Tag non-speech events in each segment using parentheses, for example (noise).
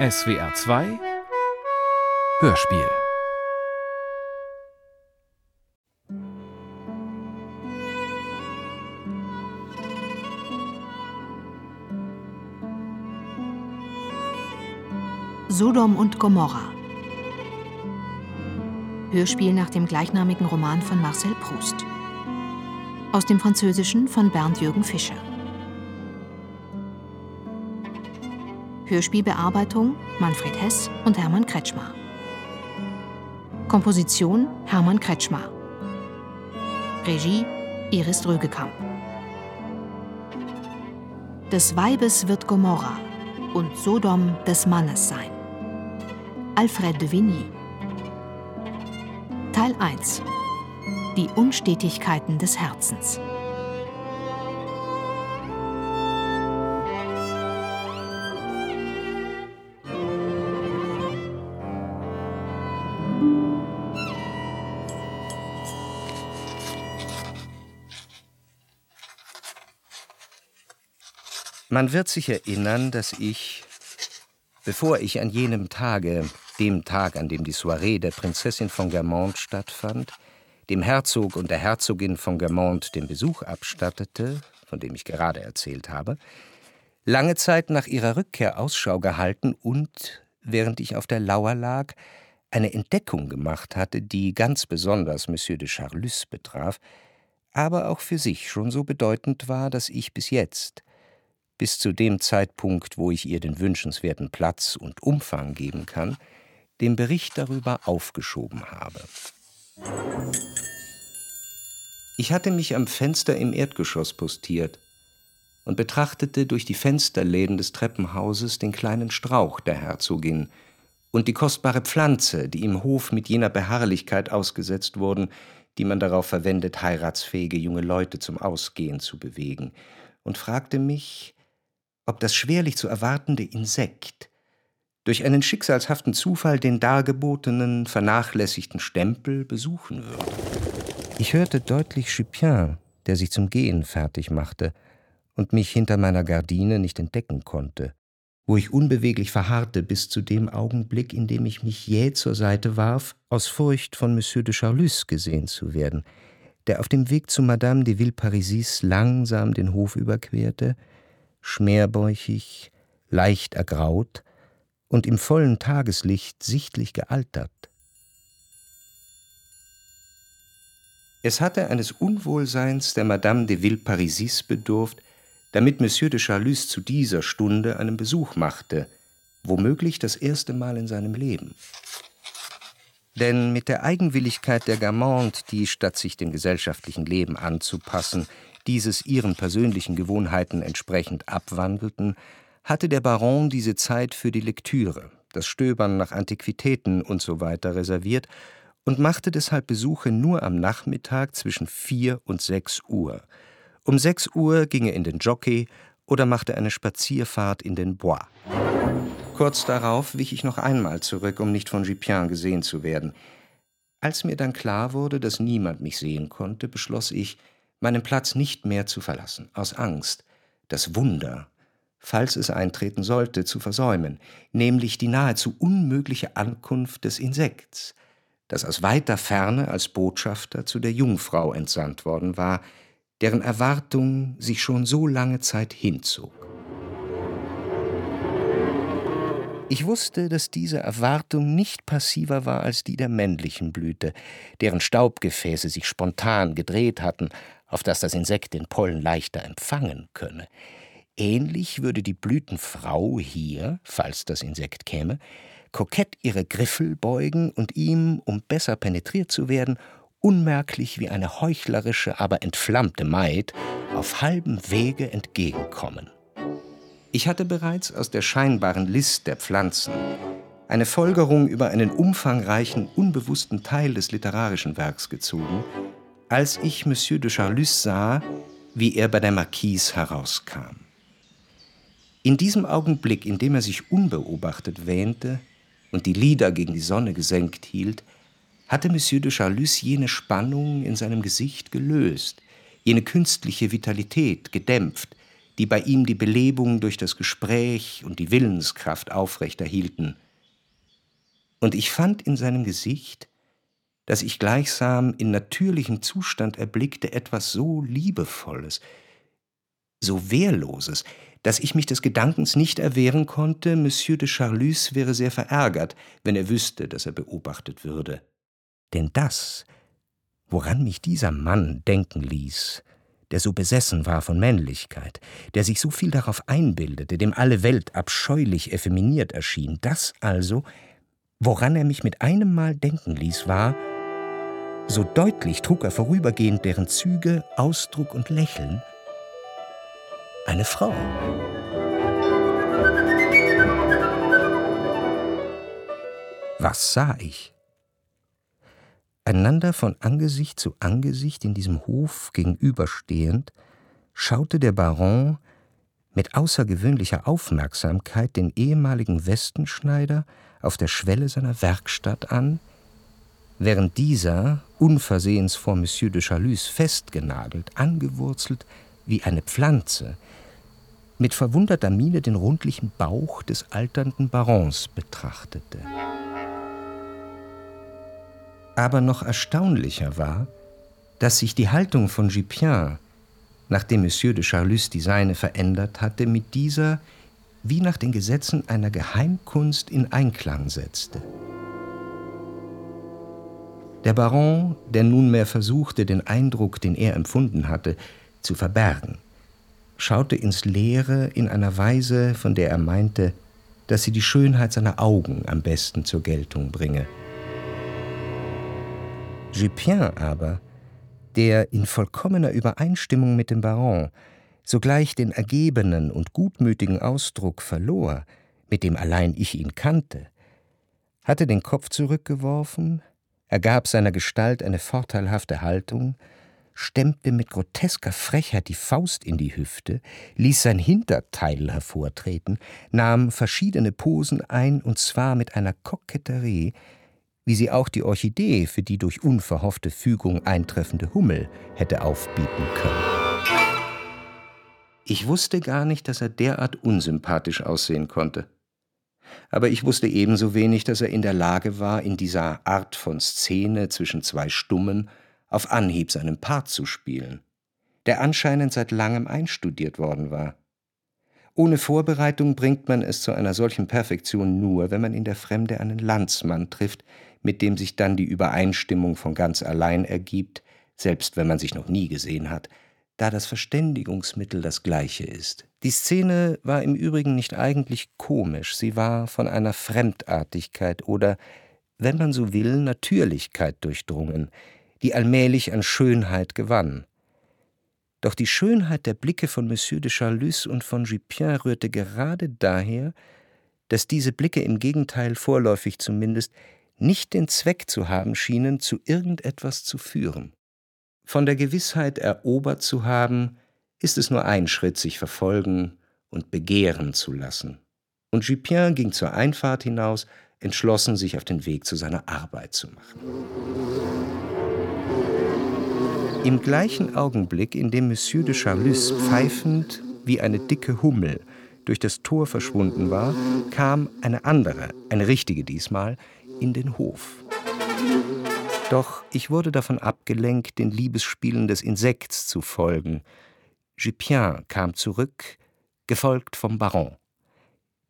SWR 2 Hörspiel Sodom und Gomorra. Hörspiel nach dem gleichnamigen Roman von Marcel Proust. Aus dem Französischen von Bernd Jürgen Fischer. Hörspielbearbeitung Manfred Hess und Hermann Kretschmer. Komposition Hermann Kretschmer. Regie Iris Drögekamp. Des Weibes wird Gomorra und Sodom des Mannes sein. Alfred de Vigny. Teil 1 Die Unstetigkeiten des Herzens. Man wird sich erinnern, dass ich, bevor ich an jenem Tage, dem Tag, an dem die Soiree der Prinzessin von Germont stattfand, dem Herzog und der Herzogin von Germont den Besuch abstattete, von dem ich gerade erzählt habe, lange Zeit nach ihrer Rückkehr Ausschau gehalten und, während ich auf der Lauer lag, eine Entdeckung gemacht hatte, die ganz besonders Monsieur de Charlus betraf, aber auch für sich schon so bedeutend war, dass ich bis jetzt, bis zu dem Zeitpunkt, wo ich ihr den wünschenswerten Platz und Umfang geben kann, den Bericht darüber aufgeschoben habe. Ich hatte mich am Fenster im Erdgeschoss postiert und betrachtete durch die Fensterläden des Treppenhauses den kleinen Strauch der Herzogin und die kostbare Pflanze, die im Hof mit jener Beharrlichkeit ausgesetzt wurden, die man darauf verwendet, heiratsfähige junge Leute zum Ausgehen zu bewegen, und fragte mich, ob das schwerlich zu erwartende Insekt durch einen schicksalshaften Zufall den dargebotenen, vernachlässigten Stempel besuchen würde. Ich hörte deutlich Chupin, der sich zum Gehen fertig machte und mich hinter meiner Gardine nicht entdecken konnte, wo ich unbeweglich verharrte bis zu dem Augenblick, in dem ich mich jäh zur Seite warf, aus Furcht von Monsieur de Charlus gesehen zu werden, der auf dem Weg zu Madame de Villeparisis langsam den Hof überquerte, schmerbäuchig, leicht ergraut und im vollen Tageslicht sichtlich gealtert. Es hatte eines Unwohlseins der Madame de Villeparisis bedurft, damit Monsieur de Charlus zu dieser Stunde einen Besuch machte, womöglich das erste Mal in seinem Leben. Denn mit der Eigenwilligkeit der Gamante, die, statt sich dem gesellschaftlichen Leben anzupassen, dieses ihren persönlichen Gewohnheiten entsprechend abwandelten, hatte der Baron diese Zeit für die Lektüre, das Stöbern nach Antiquitäten usw. So reserviert und machte deshalb Besuche nur am Nachmittag zwischen vier und sechs Uhr. Um sechs Uhr ging er in den Jockey oder machte eine Spazierfahrt in den Bois. Kurz darauf wich ich noch einmal zurück, um nicht von Gipien gesehen zu werden. Als mir dann klar wurde, dass niemand mich sehen konnte, beschloss ich, meinen Platz nicht mehr zu verlassen, aus Angst, das Wunder, falls es eintreten sollte, zu versäumen, nämlich die nahezu unmögliche Ankunft des Insekts, das aus weiter Ferne als Botschafter zu der Jungfrau entsandt worden war, deren Erwartung sich schon so lange Zeit hinzog. Ich wusste, dass diese Erwartung nicht passiver war als die der männlichen Blüte, deren Staubgefäße sich spontan gedreht hatten, auf dass das Insekt den Pollen leichter empfangen könne. Ähnlich würde die Blütenfrau hier, falls das Insekt käme, kokett ihre Griffel beugen und ihm, um besser penetriert zu werden, unmerklich wie eine heuchlerische, aber entflammte Maid auf halbem Wege entgegenkommen. Ich hatte bereits aus der scheinbaren List der Pflanzen eine Folgerung über einen umfangreichen, unbewussten Teil des literarischen Werks gezogen, als ich Monsieur de Charlus sah, wie er bei der Marquise herauskam. In diesem Augenblick, in dem er sich unbeobachtet wähnte und die Lider gegen die Sonne gesenkt hielt, hatte Monsieur de Charlus jene Spannung in seinem Gesicht gelöst, jene künstliche Vitalität gedämpft, die bei ihm die Belebung durch das Gespräch und die Willenskraft aufrechterhielten. Und ich fand in seinem Gesicht, dass ich gleichsam in natürlichem Zustand erblickte, etwas so Liebevolles, so Wehrloses, dass ich mich des Gedankens nicht erwehren konnte, Monsieur de Charlus wäre sehr verärgert, wenn er wüsste, dass er beobachtet würde. Denn das, woran mich dieser Mann denken ließ, der so besessen war von Männlichkeit, der sich so viel darauf einbildete, dem alle Welt abscheulich effeminiert erschien, das also, woran er mich mit einem Mal denken ließ, war, so deutlich trug er vorübergehend deren Züge, Ausdruck und Lächeln, eine Frau. Was sah ich? Einander von Angesicht zu Angesicht in diesem Hof gegenüberstehend, schaute der Baron mit außergewöhnlicher Aufmerksamkeit den ehemaligen Westenschneider auf der Schwelle seiner Werkstatt an, während dieser, unversehens vor Monsieur de Chalus festgenagelt, angewurzelt wie eine Pflanze, mit verwunderter Miene den rundlichen Bauch des alternden Barons betrachtete. Aber noch erstaunlicher war, dass sich die Haltung von Gipien, nachdem Monsieur de Charlus die seine verändert hatte, mit dieser wie nach den Gesetzen einer Geheimkunst in Einklang setzte. Der Baron, der nunmehr versuchte, den Eindruck, den er empfunden hatte, zu verbergen, schaute ins Leere in einer Weise, von der er meinte, dass sie die Schönheit seiner Augen am besten zur Geltung bringe. Jupien aber, der in vollkommener Übereinstimmung mit dem Baron sogleich den ergebenen und gutmütigen Ausdruck verlor, mit dem allein ich ihn kannte, hatte den Kopf zurückgeworfen, ergab seiner Gestalt eine vorteilhafte Haltung, stemmte mit grotesker Frechheit die Faust in die Hüfte, ließ sein Hinterteil hervortreten, nahm verschiedene Posen ein, und zwar mit einer Koketterie, wie sie auch die Orchidee für die durch unverhoffte Fügung eintreffende Hummel hätte aufbieten können. Ich wusste gar nicht, dass er derart unsympathisch aussehen konnte. Aber ich wusste ebenso wenig, dass er in der Lage war, in dieser Art von Szene zwischen zwei Stummen auf Anhieb seinen Part zu spielen, der anscheinend seit langem einstudiert worden war. Ohne Vorbereitung bringt man es zu einer solchen Perfektion nur, wenn man in der Fremde einen Landsmann trifft, mit dem sich dann die Übereinstimmung von ganz allein ergibt, selbst wenn man sich noch nie gesehen hat, da das Verständigungsmittel das gleiche ist. Die Szene war im Übrigen nicht eigentlich komisch, sie war von einer Fremdartigkeit oder, wenn man so will, Natürlichkeit durchdrungen, die allmählich an Schönheit gewann. Doch die Schönheit der Blicke von Monsieur de Charlus und von Jupien rührte gerade daher, dass diese Blicke im Gegenteil vorläufig zumindest nicht den Zweck zu haben schienen, zu irgendetwas zu führen. Von der Gewissheit erobert zu haben, ist es nur ein Schritt, sich verfolgen und begehren zu lassen. Und Jupien ging zur Einfahrt hinaus, entschlossen, sich auf den Weg zu seiner Arbeit zu machen. Im gleichen Augenblick, in dem Monsieur de Charlus pfeifend wie eine dicke Hummel durch das Tor verschwunden war, kam eine andere, eine richtige diesmal, in den Hof. Doch ich wurde davon abgelenkt, den Liebesspielen des Insekts zu folgen. Jupien kam zurück, gefolgt vom Baron.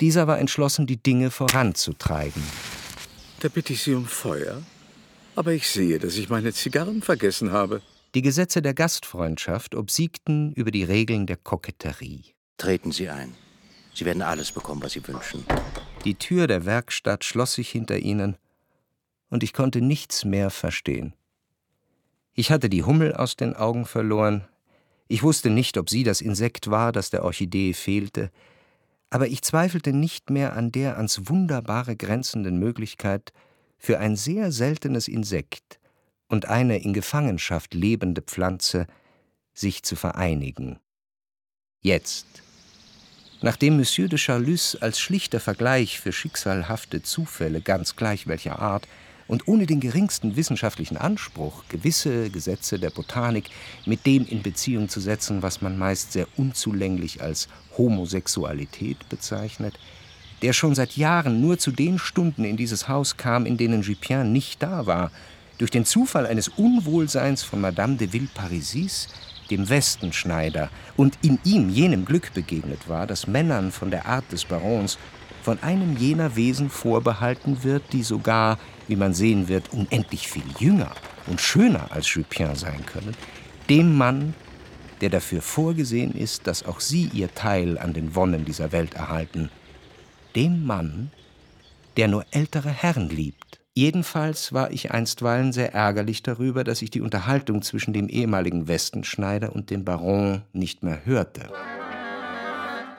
Dieser war entschlossen, die Dinge voranzutreiben. Da bitte ich Sie um Feuer. Aber ich sehe, dass ich meine Zigarren vergessen habe. Die Gesetze der Gastfreundschaft obsiegten über die Regeln der Koketterie. Treten Sie ein. Sie werden alles bekommen, was Sie wünschen. Die Tür der Werkstatt schloss sich hinter ihnen, und ich konnte nichts mehr verstehen. Ich hatte die Hummel aus den Augen verloren, ich wusste nicht, ob sie das Insekt war, das der Orchidee fehlte, aber ich zweifelte nicht mehr an der ans Wunderbare grenzenden Möglichkeit, für ein sehr seltenes Insekt und eine in Gefangenschaft lebende Pflanze sich zu vereinigen. Jetzt, Nachdem Monsieur de Charlus als schlichter Vergleich für schicksalhafte Zufälle ganz gleich welcher Art und ohne den geringsten wissenschaftlichen Anspruch, gewisse Gesetze der Botanik mit dem in Beziehung zu setzen, was man meist sehr unzulänglich als Homosexualität bezeichnet, der schon seit Jahren nur zu den Stunden in dieses Haus kam, in denen Jupien nicht da war, durch den Zufall eines Unwohlseins von Madame de Villeparisis, dem Westenschneider, und in ihm jenem Glück begegnet war, das Männern von der Art des Barons von einem jener Wesen vorbehalten wird, die sogar, wie man sehen wird, unendlich viel jünger und schöner als Jupien sein können, dem Mann, der dafür vorgesehen ist, dass auch sie ihr Teil an den Wonnen dieser Welt erhalten, dem Mann, der nur ältere Herren liebt. Jedenfalls war ich einstweilen sehr ärgerlich darüber, dass ich die Unterhaltung zwischen dem ehemaligen Westenschneider und dem Baron nicht mehr hörte.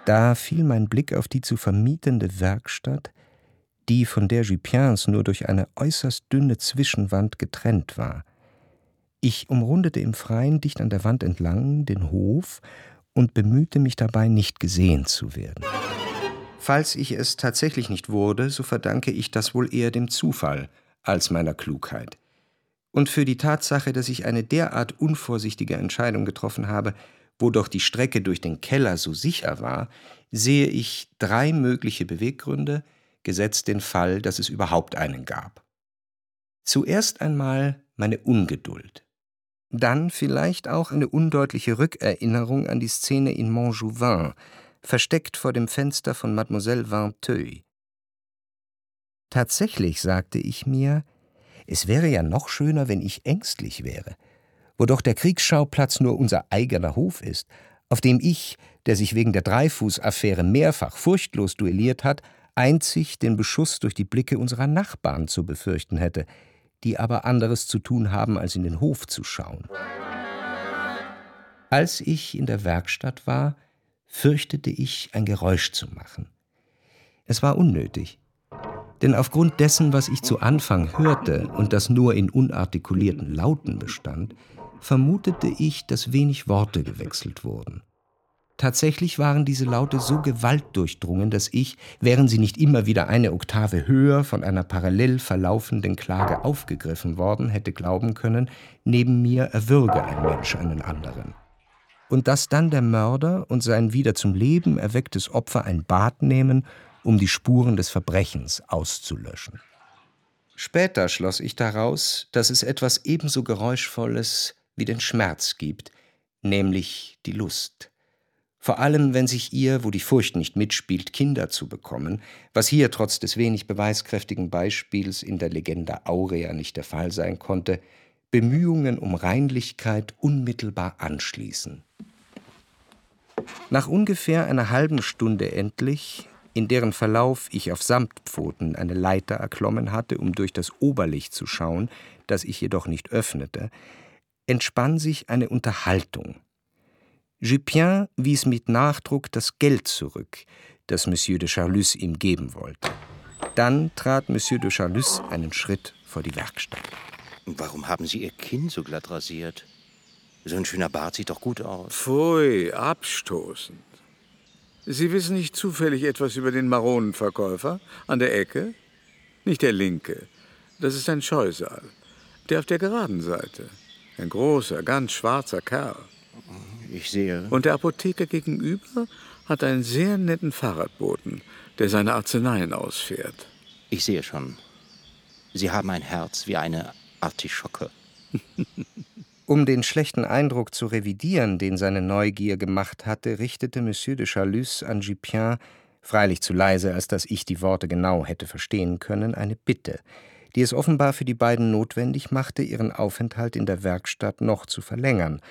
Da fiel mein Blick auf die zu vermietende Werkstatt, die von der Jupiens nur durch eine äußerst dünne Zwischenwand getrennt war. Ich umrundete im Freien dicht an der Wand entlang den Hof und bemühte mich dabei, nicht gesehen zu werden. Falls ich es tatsächlich nicht wurde, so verdanke ich das wohl eher dem Zufall als meiner Klugheit. Und für die Tatsache, dass ich eine derart unvorsichtige Entscheidung getroffen habe, wo doch die Strecke durch den Keller so sicher war, sehe ich drei mögliche Beweggründe, gesetzt den Fall, dass es überhaupt einen gab. Zuerst einmal meine Ungeduld. Dann vielleicht auch eine undeutliche Rückerinnerung an die Szene in Montjouvin, versteckt vor dem Fenster von Mademoiselle Vinteuil. Tatsächlich sagte ich mir, es wäre ja noch schöner, wenn ich ängstlich wäre, wo doch der Kriegsschauplatz nur unser eigener Hof ist, auf dem ich, der sich wegen der Dreifuß-Affäre mehrfach furchtlos duelliert hat, einzig den Beschuss durch die Blicke unserer Nachbarn zu befürchten hätte, die aber anderes zu tun haben, als in den Hof zu schauen. Als ich in der Werkstatt war, fürchtete ich, ein Geräusch zu machen. Es war unnötig, denn aufgrund dessen, was ich zu Anfang hörte und das nur in unartikulierten Lauten bestand, vermutete ich, dass wenig Worte gewechselt wurden. Tatsächlich waren diese Laute so gewaltdurchdrungen, dass ich, wären sie nicht immer wieder eine Oktave höher von einer parallel verlaufenden Klage aufgegriffen worden, hätte glauben können, neben mir erwürge ein Mensch einen anderen und dass dann der Mörder und sein wieder zum Leben erwecktes Opfer ein Bad nehmen, um die Spuren des Verbrechens auszulöschen. Später schloss ich daraus, dass es etwas ebenso Geräuschvolles wie den Schmerz gibt, nämlich die Lust. Vor allem, wenn sich ihr, wo die Furcht nicht mitspielt, Kinder zu bekommen, was hier trotz des wenig beweiskräftigen Beispiels in der Legende Aurea nicht der Fall sein konnte, Bemühungen um Reinlichkeit unmittelbar anschließen. Nach ungefähr einer halben Stunde endlich, in deren Verlauf ich auf Samtpfoten eine Leiter erklommen hatte, um durch das Oberlicht zu schauen, das ich jedoch nicht öffnete, entspann sich eine Unterhaltung. Jupien wies mit Nachdruck das Geld zurück, das Monsieur de Charlus ihm geben wollte. Dann trat Monsieur de Charlus einen Schritt vor die Werkstatt. Warum haben Sie Ihr Kinn so glatt rasiert? So ein schöner Bart sieht doch gut aus. Pfui, abstoßend. Sie wissen nicht zufällig etwas über den Maronenverkäufer an der Ecke? Nicht der linke. Das ist ein Scheusal. Der auf der geraden Seite. Ein großer, ganz schwarzer Kerl. Ich sehe. Und der Apotheker gegenüber hat einen sehr netten Fahrradboten, der seine Arzneien ausfährt. Ich sehe schon. Sie haben ein Herz wie eine Artischocke. (laughs) um den schlechten Eindruck zu revidieren, den seine Neugier gemacht hatte, richtete Monsieur de Chalus an Gipien, freilich zu leise, als dass ich die Worte genau hätte verstehen können, eine Bitte, die es offenbar für die beiden notwendig machte, ihren Aufenthalt in der Werkstatt noch zu verlängern,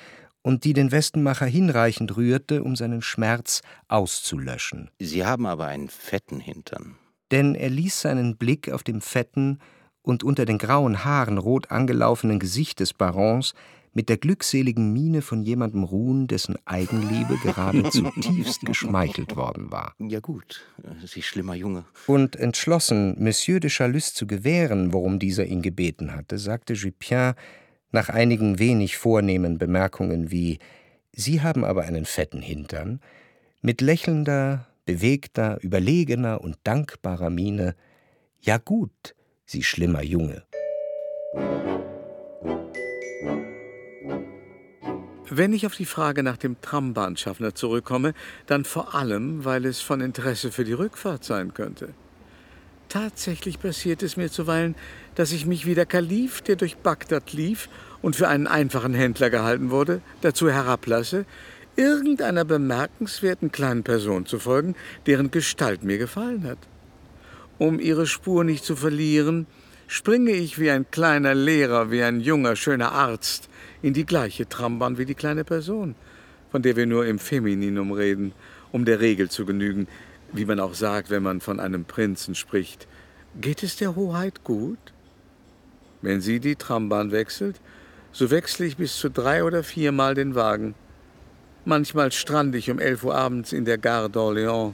und die den Westenmacher hinreichend rührte, um seinen Schmerz auszulöschen. Sie haben aber einen fetten Hintern. Denn er ließ seinen Blick auf dem fetten, und unter den grauen Haaren rot angelaufenen Gesicht des Barons mit der glückseligen Miene von jemandem ruhen, dessen Eigenliebe gerade (laughs) zutiefst geschmeichelt worden war. Ja gut, Sie schlimmer Junge. Und entschlossen, Monsieur de Chalus zu gewähren, worum dieser ihn gebeten hatte, sagte Jupien nach einigen wenig vornehmen Bemerkungen wie Sie haben aber einen fetten Hintern, mit lächelnder, bewegter, überlegener und dankbarer Miene Ja gut, Sie schlimmer Junge. Wenn ich auf die Frage nach dem Trambahnschaffner zurückkomme, dann vor allem, weil es von Interesse für die Rückfahrt sein könnte. Tatsächlich passiert es mir zuweilen, dass ich mich wie der Kalif, der durch Bagdad lief und für einen einfachen Händler gehalten wurde, dazu herablasse, irgendeiner bemerkenswerten kleinen Person zu folgen, deren Gestalt mir gefallen hat. Um ihre Spur nicht zu verlieren, springe ich wie ein kleiner Lehrer, wie ein junger, schöner Arzt in die gleiche Trambahn wie die kleine Person, von der wir nur im Femininum reden, um der Regel zu genügen, wie man auch sagt, wenn man von einem Prinzen spricht. Geht es der Hoheit gut? Wenn sie die Trambahn wechselt, so wechsle ich bis zu drei oder viermal den Wagen. Manchmal strande ich um elf Uhr abends in der Gare d'Orléans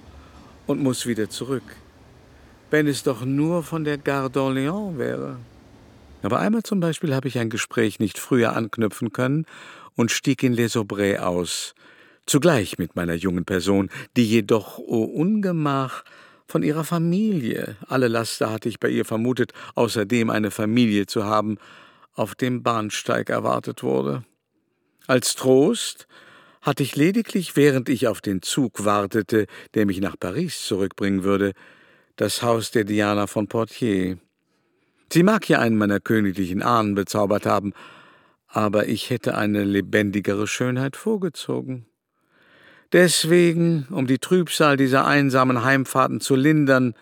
und muss wieder zurück. Wenn es doch nur von der Gare d'Orléans wäre. Aber einmal zum Beispiel habe ich ein Gespräch nicht früher anknüpfen können und stieg in Les Aubrais aus, zugleich mit meiner jungen Person, die jedoch, o oh Ungemach, von ihrer Familie, alle Laster hatte ich bei ihr vermutet, außerdem eine Familie zu haben, auf dem Bahnsteig erwartet wurde. Als Trost hatte ich lediglich, während ich auf den Zug wartete, der mich nach Paris zurückbringen würde, das Haus der Diana von Portier. Sie mag ja einen meiner königlichen Ahnen bezaubert haben, aber ich hätte eine lebendigere Schönheit vorgezogen. Deswegen, um die Trübsal dieser einsamen Heimfahrten zu lindern,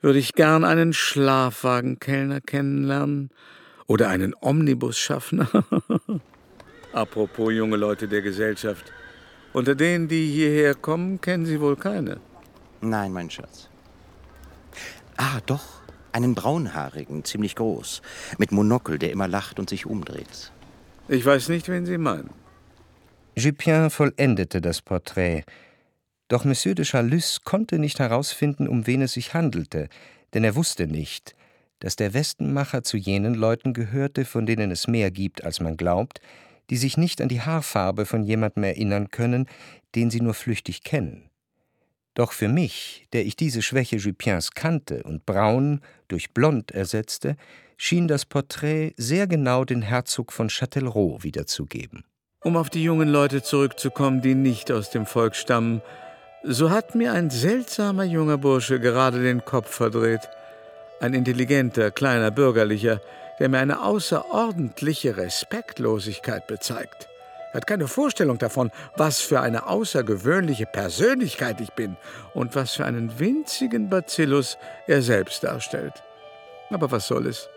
würde ich gern einen Schlafwagenkellner kennenlernen oder einen Omnibusschaffner. (laughs) Apropos junge Leute der Gesellschaft. Unter denen, die hierher kommen, kennen Sie wohl keine. Nein, mein Schatz. Ah, doch. Einen braunhaarigen, ziemlich groß, mit Monokel, der immer lacht und sich umdreht. Ich weiß nicht, wen Sie meinen. Jupien vollendete das Porträt. Doch Monsieur de Chalus konnte nicht herausfinden, um wen es sich handelte, denn er wusste nicht, dass der Westenmacher zu jenen Leuten gehörte, von denen es mehr gibt, als man glaubt, die sich nicht an die Haarfarbe von jemandem erinnern können, den sie nur flüchtig kennen. Doch für mich, der ich diese Schwäche Jupiens kannte und braun durch blond ersetzte, schien das Porträt sehr genau den Herzog von Châtellerault wiederzugeben. Um auf die jungen Leute zurückzukommen, die nicht aus dem Volk stammen, so hat mir ein seltsamer junger Bursche gerade den Kopf verdreht. Ein intelligenter, kleiner Bürgerlicher, der mir eine außerordentliche Respektlosigkeit bezeigt. Er hat keine Vorstellung davon, was für eine außergewöhnliche Persönlichkeit ich bin und was für einen winzigen Bacillus er selbst darstellt. Aber was soll es?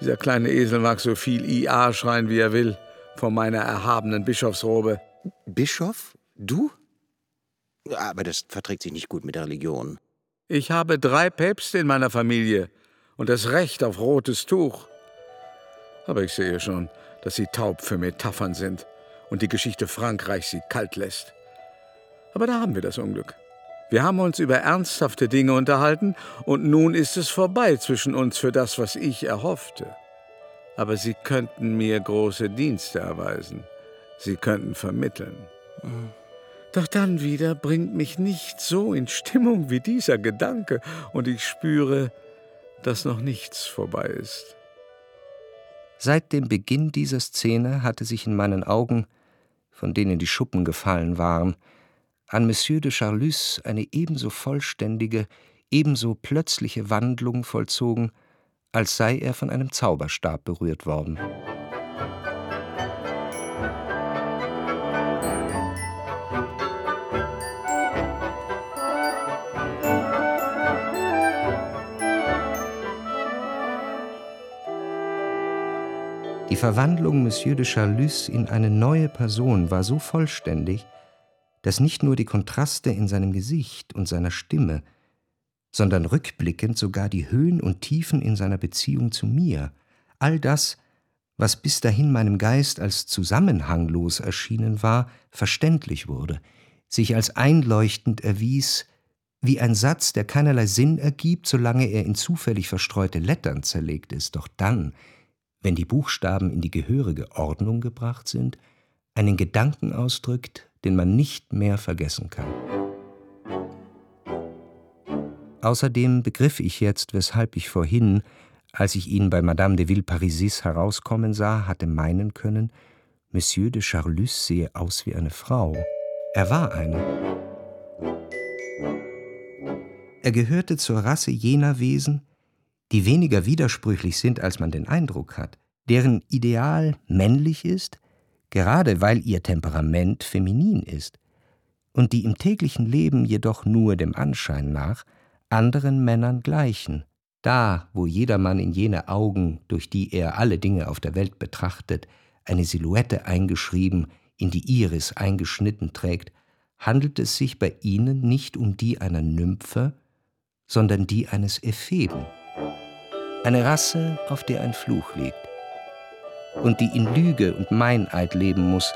Dieser kleine Esel mag so viel IA schreien, wie er will, vor meiner erhabenen Bischofsrobe. Bischof? Du? Aber das verträgt sich nicht gut mit der Religion. Ich habe drei Päpste in meiner Familie und das Recht auf rotes Tuch. Aber ich sehe schon, dass sie taub für Metaphern sind und die Geschichte Frankreichs sie kalt lässt. Aber da haben wir das Unglück. Wir haben uns über ernsthafte Dinge unterhalten und nun ist es vorbei zwischen uns für das, was ich erhoffte. Aber Sie könnten mir große Dienste erweisen. Sie könnten vermitteln. Doch dann wieder bringt mich nicht so in Stimmung wie dieser Gedanke und ich spüre, dass noch nichts vorbei ist. Seit dem Beginn dieser Szene hatte sich in meinen Augen von denen die Schuppen gefallen waren, an Monsieur de Charlus eine ebenso vollständige, ebenso plötzliche Wandlung vollzogen, als sei er von einem Zauberstab berührt worden. Die Verwandlung Monsieur de Charlus in eine neue Person war so vollständig, dass nicht nur die Kontraste in seinem Gesicht und seiner Stimme, sondern rückblickend sogar die Höhen und Tiefen in seiner Beziehung zu mir, all das, was bis dahin meinem Geist als zusammenhanglos erschienen war, verständlich wurde, sich als einleuchtend erwies, wie ein Satz, der keinerlei Sinn ergibt, solange er in zufällig verstreute Lettern zerlegt ist, doch dann, wenn die Buchstaben in die gehörige Ordnung gebracht sind, einen Gedanken ausdrückt, den man nicht mehr vergessen kann. Außerdem begriff ich jetzt, weshalb ich vorhin, als ich ihn bei Madame de Villeparisis herauskommen sah, hatte meinen können, Monsieur de Charlus sehe aus wie eine Frau. Er war eine. Er gehörte zur Rasse jener Wesen, die weniger widersprüchlich sind, als man den Eindruck hat, deren Ideal männlich ist, gerade weil ihr Temperament feminin ist, und die im täglichen Leben jedoch nur dem Anschein nach anderen Männern gleichen, da, wo jedermann in jene Augen, durch die er alle Dinge auf der Welt betrachtet, eine Silhouette eingeschrieben, in die Iris eingeschnitten trägt, handelt es sich bei ihnen nicht um die einer Nymphe, sondern die eines Epheben. Eine Rasse, auf der ein Fluch liegt und die in Lüge und Meineid leben muss,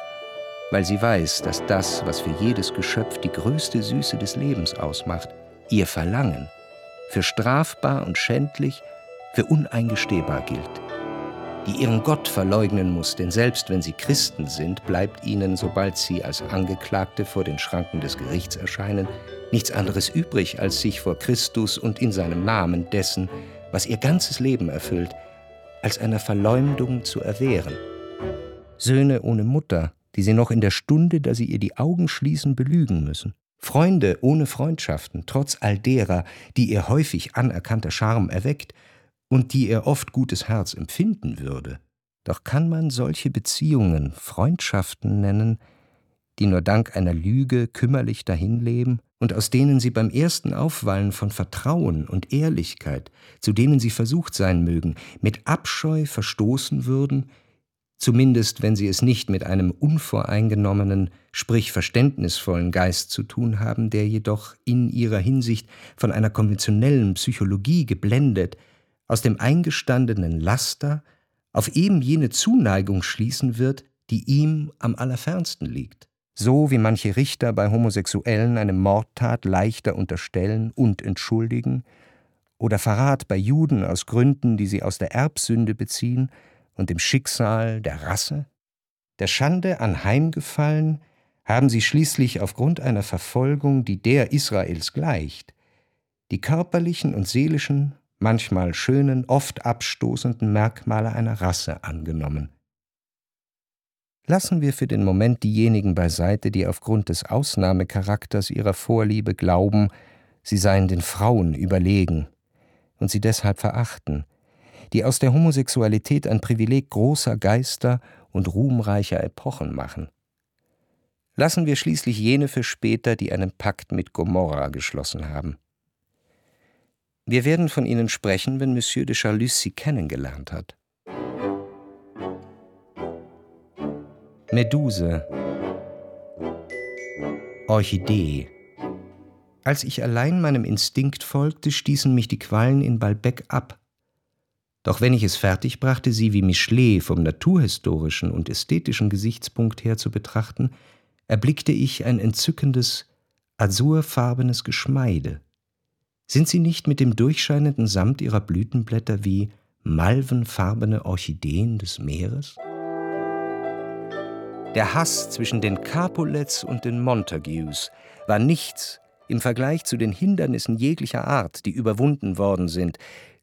weil sie weiß, dass das, was für jedes Geschöpf die größte Süße des Lebens ausmacht, ihr Verlangen, für strafbar und schändlich, für uneingestehbar gilt, die ihren Gott verleugnen muss, denn selbst wenn sie Christen sind, bleibt ihnen, sobald sie als Angeklagte vor den Schranken des Gerichts erscheinen, nichts anderes übrig, als sich vor Christus und in seinem Namen dessen, was ihr ganzes Leben erfüllt, als einer Verleumdung zu erwehren. Söhne ohne Mutter, die sie noch in der Stunde, da sie ihr die Augen schließen, belügen müssen. Freunde ohne Freundschaften, trotz all derer, die ihr häufig anerkannter Charme erweckt und die ihr oft gutes Herz empfinden würde. Doch kann man solche Beziehungen Freundschaften nennen, die nur dank einer Lüge kümmerlich dahinleben und aus denen sie beim ersten Aufwallen von Vertrauen und Ehrlichkeit, zu denen sie versucht sein mögen, mit Abscheu verstoßen würden, zumindest wenn sie es nicht mit einem unvoreingenommenen, sprich verständnisvollen Geist zu tun haben, der jedoch in ihrer Hinsicht von einer konventionellen Psychologie geblendet, aus dem eingestandenen Laster auf eben jene Zuneigung schließen wird, die ihm am allerfernsten liegt. So wie manche Richter bei Homosexuellen eine Mordtat leichter unterstellen und entschuldigen, oder Verrat bei Juden aus Gründen, die sie aus der Erbsünde beziehen, und dem Schicksal der Rasse? Der Schande anheimgefallen, haben sie schließlich aufgrund einer Verfolgung, die der Israels gleicht, die körperlichen und seelischen, manchmal schönen, oft abstoßenden Merkmale einer Rasse angenommen. Lassen wir für den Moment diejenigen beiseite, die aufgrund des Ausnahmecharakters ihrer Vorliebe glauben, sie seien den Frauen überlegen und sie deshalb verachten, die aus der Homosexualität ein Privileg großer Geister und ruhmreicher Epochen machen. Lassen wir schließlich jene für später, die einen Pakt mit Gomorra geschlossen haben. Wir werden von ihnen sprechen, wenn Monsieur de Charlus sie kennengelernt hat. Meduse Orchidee Als ich allein meinem Instinkt folgte, stießen mich die Quallen in Balbec ab. Doch wenn ich es fertigbrachte, sie wie Michelet vom naturhistorischen und ästhetischen Gesichtspunkt her zu betrachten, erblickte ich ein entzückendes, azurfarbenes Geschmeide. Sind sie nicht mit dem durchscheinenden Samt ihrer Blütenblätter wie malvenfarbene Orchideen des Meeres? Der Hass zwischen den Capulets und den Montagues war nichts im Vergleich zu den Hindernissen jeglicher Art, die überwunden worden sind,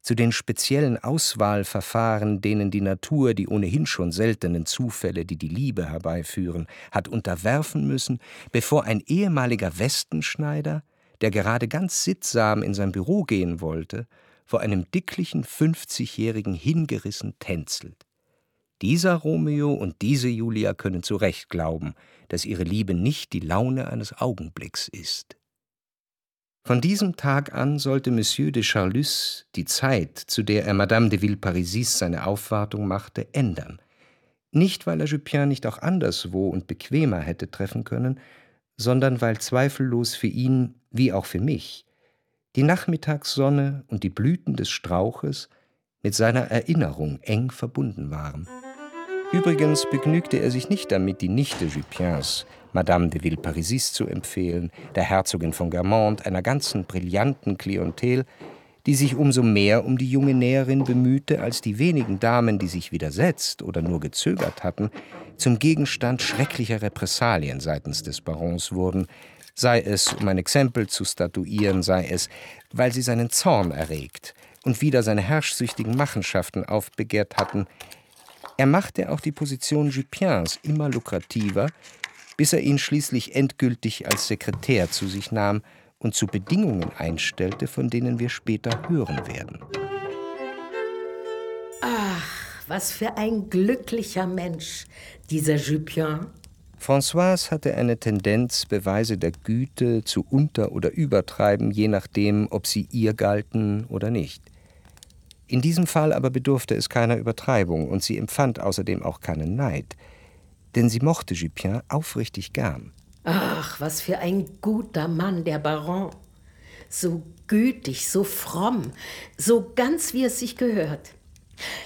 zu den speziellen Auswahlverfahren, denen die Natur die ohnehin schon seltenen Zufälle, die die Liebe herbeiführen, hat unterwerfen müssen, bevor ein ehemaliger Westenschneider, der gerade ganz sittsam in sein Büro gehen wollte, vor einem dicklichen fünfzigjährigen hingerissen tänzelt. Dieser Romeo und diese Julia können zu Recht glauben, dass ihre Liebe nicht die Laune eines Augenblicks ist. Von diesem Tag an sollte Monsieur de Charlus die Zeit, zu der er Madame de Villeparisis seine Aufwartung machte, ändern. Nicht, weil er Jupien nicht auch anderswo und bequemer hätte treffen können, sondern weil zweifellos für ihn, wie auch für mich, die Nachmittagssonne und die Blüten des Strauches mit seiner Erinnerung eng verbunden waren. Übrigens begnügte er sich nicht damit, die Nichte Jupiens, Madame de Villeparisis zu empfehlen, der Herzogin von Guermantes, einer ganzen brillanten Klientel, die sich umso mehr um die junge Näherin bemühte, als die wenigen Damen, die sich widersetzt oder nur gezögert hatten, zum Gegenstand schrecklicher Repressalien seitens des Barons wurden, sei es, um ein Exempel zu statuieren, sei es, weil sie seinen Zorn erregt und wieder seine herrschsüchtigen Machenschaften aufbegehrt hatten. Er machte auch die Position Jupins immer lukrativer, bis er ihn schließlich endgültig als Sekretär zu sich nahm und zu Bedingungen einstellte, von denen wir später hören werden. Ach, was für ein glücklicher Mensch, dieser Jupien. Françoise hatte eine Tendenz, Beweise der Güte zu unter- oder übertreiben, je nachdem, ob sie ihr galten oder nicht. In diesem Fall aber bedurfte es keiner Übertreibung und sie empfand außerdem auch keinen Neid, denn sie mochte Jupien aufrichtig gern. Ach, was für ein guter Mann, der Baron. So gütig, so fromm, so ganz wie es sich gehört.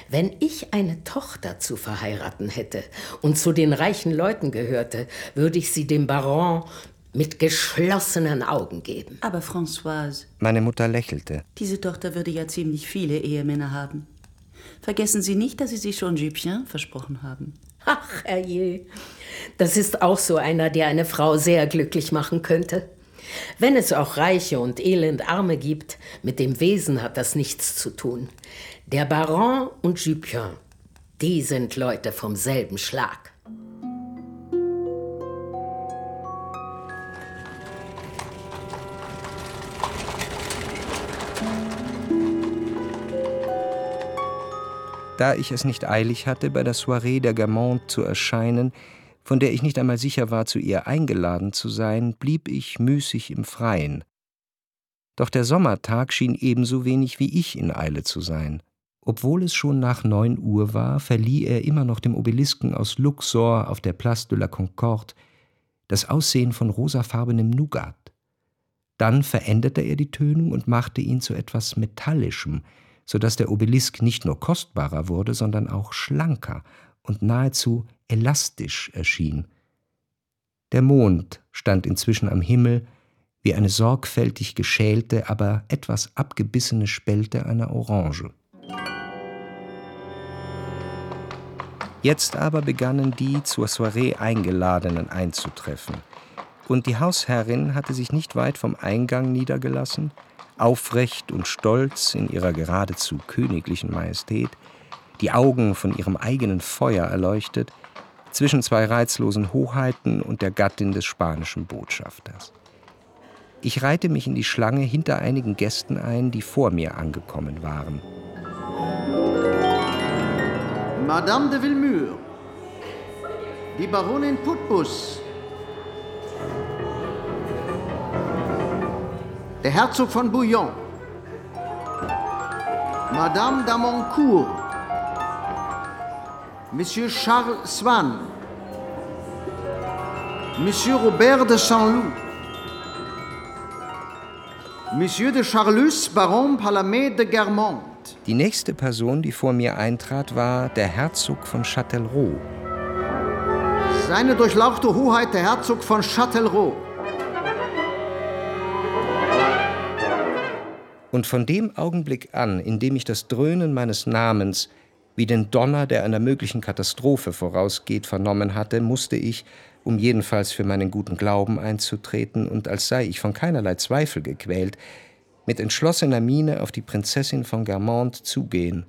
Wenn ich eine Tochter zu verheiraten hätte und zu den reichen Leuten gehörte, würde ich sie dem Baron mit geschlossenen Augen geben. Aber Françoise. Meine Mutter lächelte. Diese Tochter würde ja ziemlich viele Ehemänner haben. Vergessen Sie nicht, dass Sie sich schon Jupien versprochen haben. Ach, herrje. Das ist auch so einer, der eine Frau sehr glücklich machen könnte. Wenn es auch Reiche und Elendarme gibt, mit dem Wesen hat das nichts zu tun. Der Baron und Jupien, die sind Leute vom selben Schlag. Da ich es nicht eilig hatte, bei der Soirée der Gamont zu erscheinen, von der ich nicht einmal sicher war, zu ihr eingeladen zu sein, blieb ich müßig im Freien. Doch der Sommertag schien ebenso wenig wie ich in Eile zu sein. Obwohl es schon nach neun Uhr war, verlieh er immer noch dem Obelisken aus Luxor auf der Place de la Concorde das Aussehen von rosafarbenem Nougat. Dann veränderte er die Tönung und machte ihn zu etwas Metallischem, so dass der Obelisk nicht nur kostbarer wurde, sondern auch schlanker und nahezu elastisch erschien. Der Mond stand inzwischen am Himmel wie eine sorgfältig geschälte, aber etwas abgebissene Spelte einer Orange. Jetzt aber begannen die zur Soiree Eingeladenen einzutreffen. Und die Hausherrin hatte sich nicht weit vom Eingang niedergelassen, aufrecht und stolz in ihrer geradezu königlichen Majestät, die Augen von ihrem eigenen Feuer erleuchtet, zwischen zwei reizlosen Hoheiten und der Gattin des spanischen Botschafters. Ich reihte mich in die Schlange hinter einigen Gästen ein, die vor mir angekommen waren. Madame de Villemur, die Baronin Putbus, der Herzog von Bouillon, Madame d'Amoncourt, Monsieur Charles Swann, Monsieur Robert de Saint-Loup, Monsieur de Charlus, Baron Palamé de Germont. Die nächste Person, die vor mir eintrat, war der Herzog von Châtellerault. Seine durchlauchte Hoheit der Herzog von Châtellerault. Und von dem Augenblick an, in dem ich das Dröhnen meines Namens wie den Donner, der einer möglichen Katastrophe vorausgeht, vernommen hatte, musste ich, um jedenfalls für meinen guten Glauben einzutreten und als sei ich von keinerlei Zweifel gequält, mit entschlossener Miene auf die Prinzessin von Germont zugehen.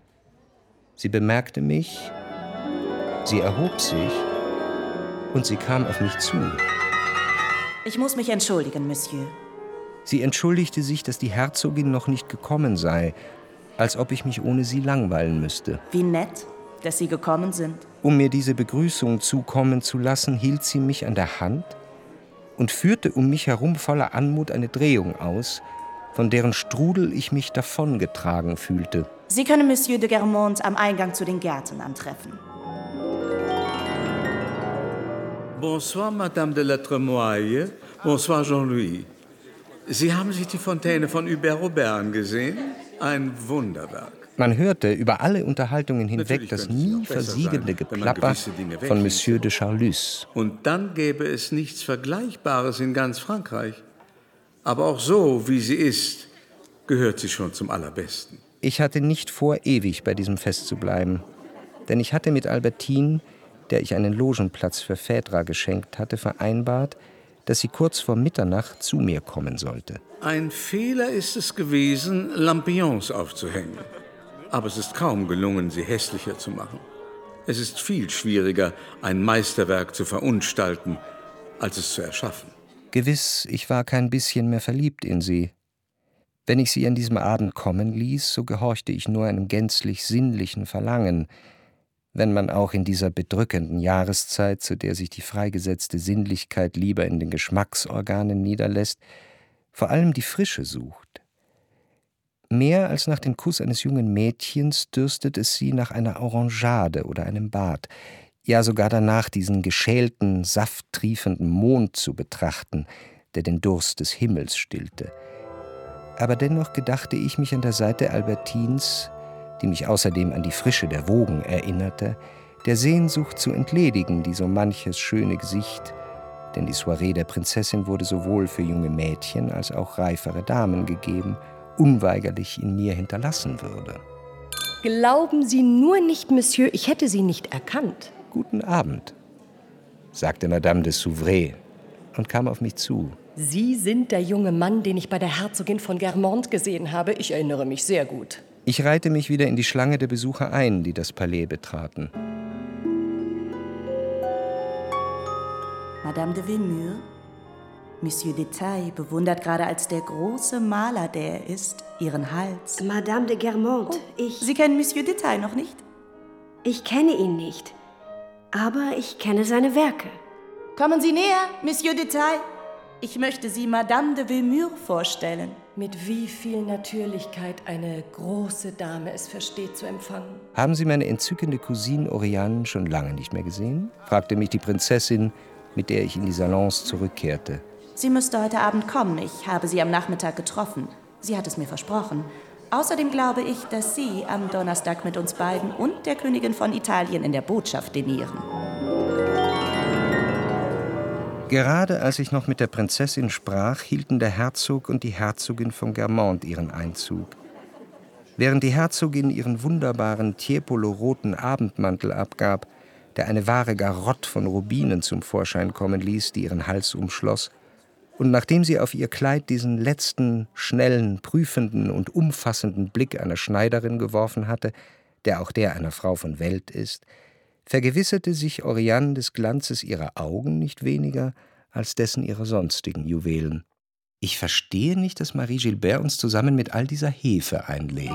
Sie bemerkte mich, sie erhob sich und sie kam auf mich zu. Ich muss mich entschuldigen, Monsieur. Sie entschuldigte sich, dass die Herzogin noch nicht gekommen sei, als ob ich mich ohne sie langweilen müsste. Wie nett, dass Sie gekommen sind. Um mir diese Begrüßung zukommen zu lassen, hielt sie mich an der Hand und führte um mich herum voller Anmut eine Drehung aus, von deren Strudel ich mich davongetragen fühlte. Sie können Monsieur de Germont am Eingang zu den Gärten antreffen. Bonsoir, Madame de la Tremoille. Bonsoir, Jean-Louis. Sie haben sich die Fontäne von Hubert-Robert angesehen? Ein Wunderwerk. Man hörte über alle Unterhaltungen hinweg Natürlich das nie versiegende sein, Geplapper von. Monsieur de Charlus. Und dann gäbe es nichts Vergleichbares in ganz Frankreich. Aber auch so, wie sie ist, gehört sie schon zum Allerbesten. Ich hatte nicht vor, ewig bei diesem Fest zu bleiben, denn ich hatte mit Albertine, der ich einen Logenplatz für Phaedra geschenkt hatte, vereinbart, dass sie kurz vor Mitternacht zu mir kommen sollte. Ein Fehler ist es gewesen, Lampions aufzuhängen. Aber es ist kaum gelungen, sie hässlicher zu machen. Es ist viel schwieriger, ein Meisterwerk zu verunstalten, als es zu erschaffen. Gewiss, ich war kein bisschen mehr verliebt in sie. Wenn ich sie an diesem Abend kommen ließ, so gehorchte ich nur einem gänzlich sinnlichen Verlangen, wenn man auch in dieser bedrückenden Jahreszeit, zu der sich die freigesetzte Sinnlichkeit lieber in den Geschmacksorganen niederlässt, vor allem die Frische sucht. Mehr als nach dem Kuss eines jungen Mädchens dürstet es sie nach einer Orangeade oder einem Bad, ja sogar danach diesen geschälten, safttriefenden Mond zu betrachten, der den Durst des Himmels stillte. Aber dennoch gedachte ich mich an der Seite Albertins, die mich außerdem an die Frische der Wogen erinnerte, der Sehnsucht zu entledigen, die so manches schöne Gesicht, denn die Soiree der Prinzessin wurde sowohl für junge Mädchen als auch reifere Damen gegeben, unweigerlich in mir hinterlassen würde. Glauben Sie nur nicht, Monsieur, ich hätte Sie nicht erkannt. Guten Abend, sagte Madame de Souvray und kam auf mich zu. Sie sind der junge Mann, den ich bei der Herzogin von Germont gesehen habe. Ich erinnere mich sehr gut. Ich reihte mich wieder in die Schlange der Besucher ein, die das Palais betraten. Madame de Villemur, Monsieur Detail bewundert gerade als der große Maler, der er ist, ihren Hals. Madame de Germont, Oh, ich. Sie kennen Monsieur Detail noch nicht? Ich kenne ihn nicht. Aber ich kenne seine Werke. Kommen Sie näher, Monsieur Detail. Ich möchte Sie Madame de Villemur vorstellen. Mit wie viel Natürlichkeit eine große Dame es versteht zu empfangen. Haben Sie meine entzückende Cousine Oriane schon lange nicht mehr gesehen? fragte mich die Prinzessin, mit der ich in die Salons zurückkehrte. Sie müsste heute Abend kommen. Ich habe sie am Nachmittag getroffen. Sie hat es mir versprochen. Außerdem glaube ich, dass Sie am Donnerstag mit uns beiden und der Königin von Italien in der Botschaft dinieren. Gerade als ich noch mit der Prinzessin sprach, hielten der Herzog und die Herzogin von Germont ihren Einzug. Während die Herzogin ihren wunderbaren tiepolo-roten Abendmantel abgab, der eine wahre Garott von Rubinen zum Vorschein kommen ließ, die ihren Hals umschloss, und nachdem sie auf ihr Kleid diesen letzten, schnellen, prüfenden und umfassenden Blick einer Schneiderin geworfen hatte, der auch der einer Frau von Welt ist, vergewisserte sich Oriane des Glanzes ihrer Augen nicht weniger als dessen ihrer sonstigen Juwelen. Ich verstehe nicht, dass Marie Gilbert uns zusammen mit all dieser Hefe einlädt,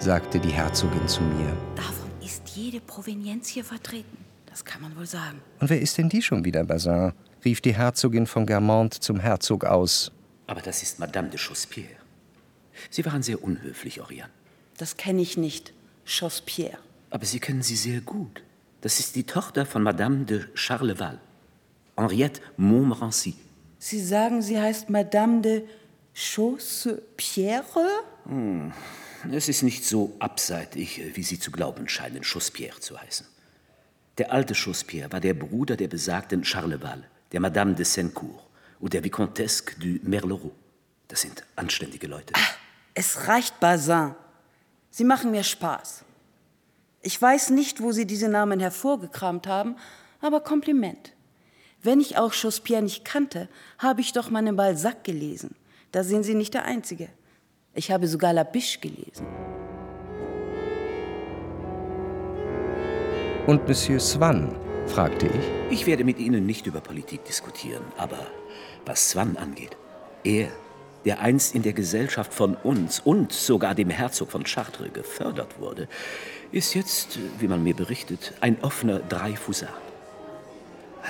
sagte die Herzogin zu mir. Davon ist jede Provenienz hier vertreten. Das kann man wohl sagen. Und wer ist denn die schon wieder, Bazin? rief die Herzogin von Germont zum Herzog aus. Aber das ist Madame de Chauspierre. Sie waren sehr unhöflich, Oriane. Das kenne ich nicht. Chauspierre. Aber Sie kennen sie sehr gut. Das ist die Tochter von Madame de Charleval, Henriette Montmorency. Sie sagen, sie heißt Madame de Chaussepierre? Hm. Es ist nicht so abseitig, wie Sie zu glauben scheinen, Chauspierre zu heißen. Der alte Chauspierre war der Bruder der besagten Charleval, der Madame de Sencourt und der Vicomtesse du Merleroux. Das sind anständige Leute. Es reicht, Bazin. Sie machen mir Spaß. Ich weiß nicht, wo Sie diese Namen hervorgekramt haben, aber Kompliment. Wenn ich auch Chauspierre nicht kannte, habe ich doch meinen Balzac gelesen. Da sind Sie nicht der Einzige. Ich habe sogar La Biche gelesen. Und Monsieur Swann? fragte ich. Ich werde mit Ihnen nicht über Politik diskutieren, aber was Swann angeht, er, der einst in der Gesellschaft von uns und sogar dem Herzog von Chartres gefördert wurde, ist jetzt, wie man mir berichtet, ein offener Dreifußar.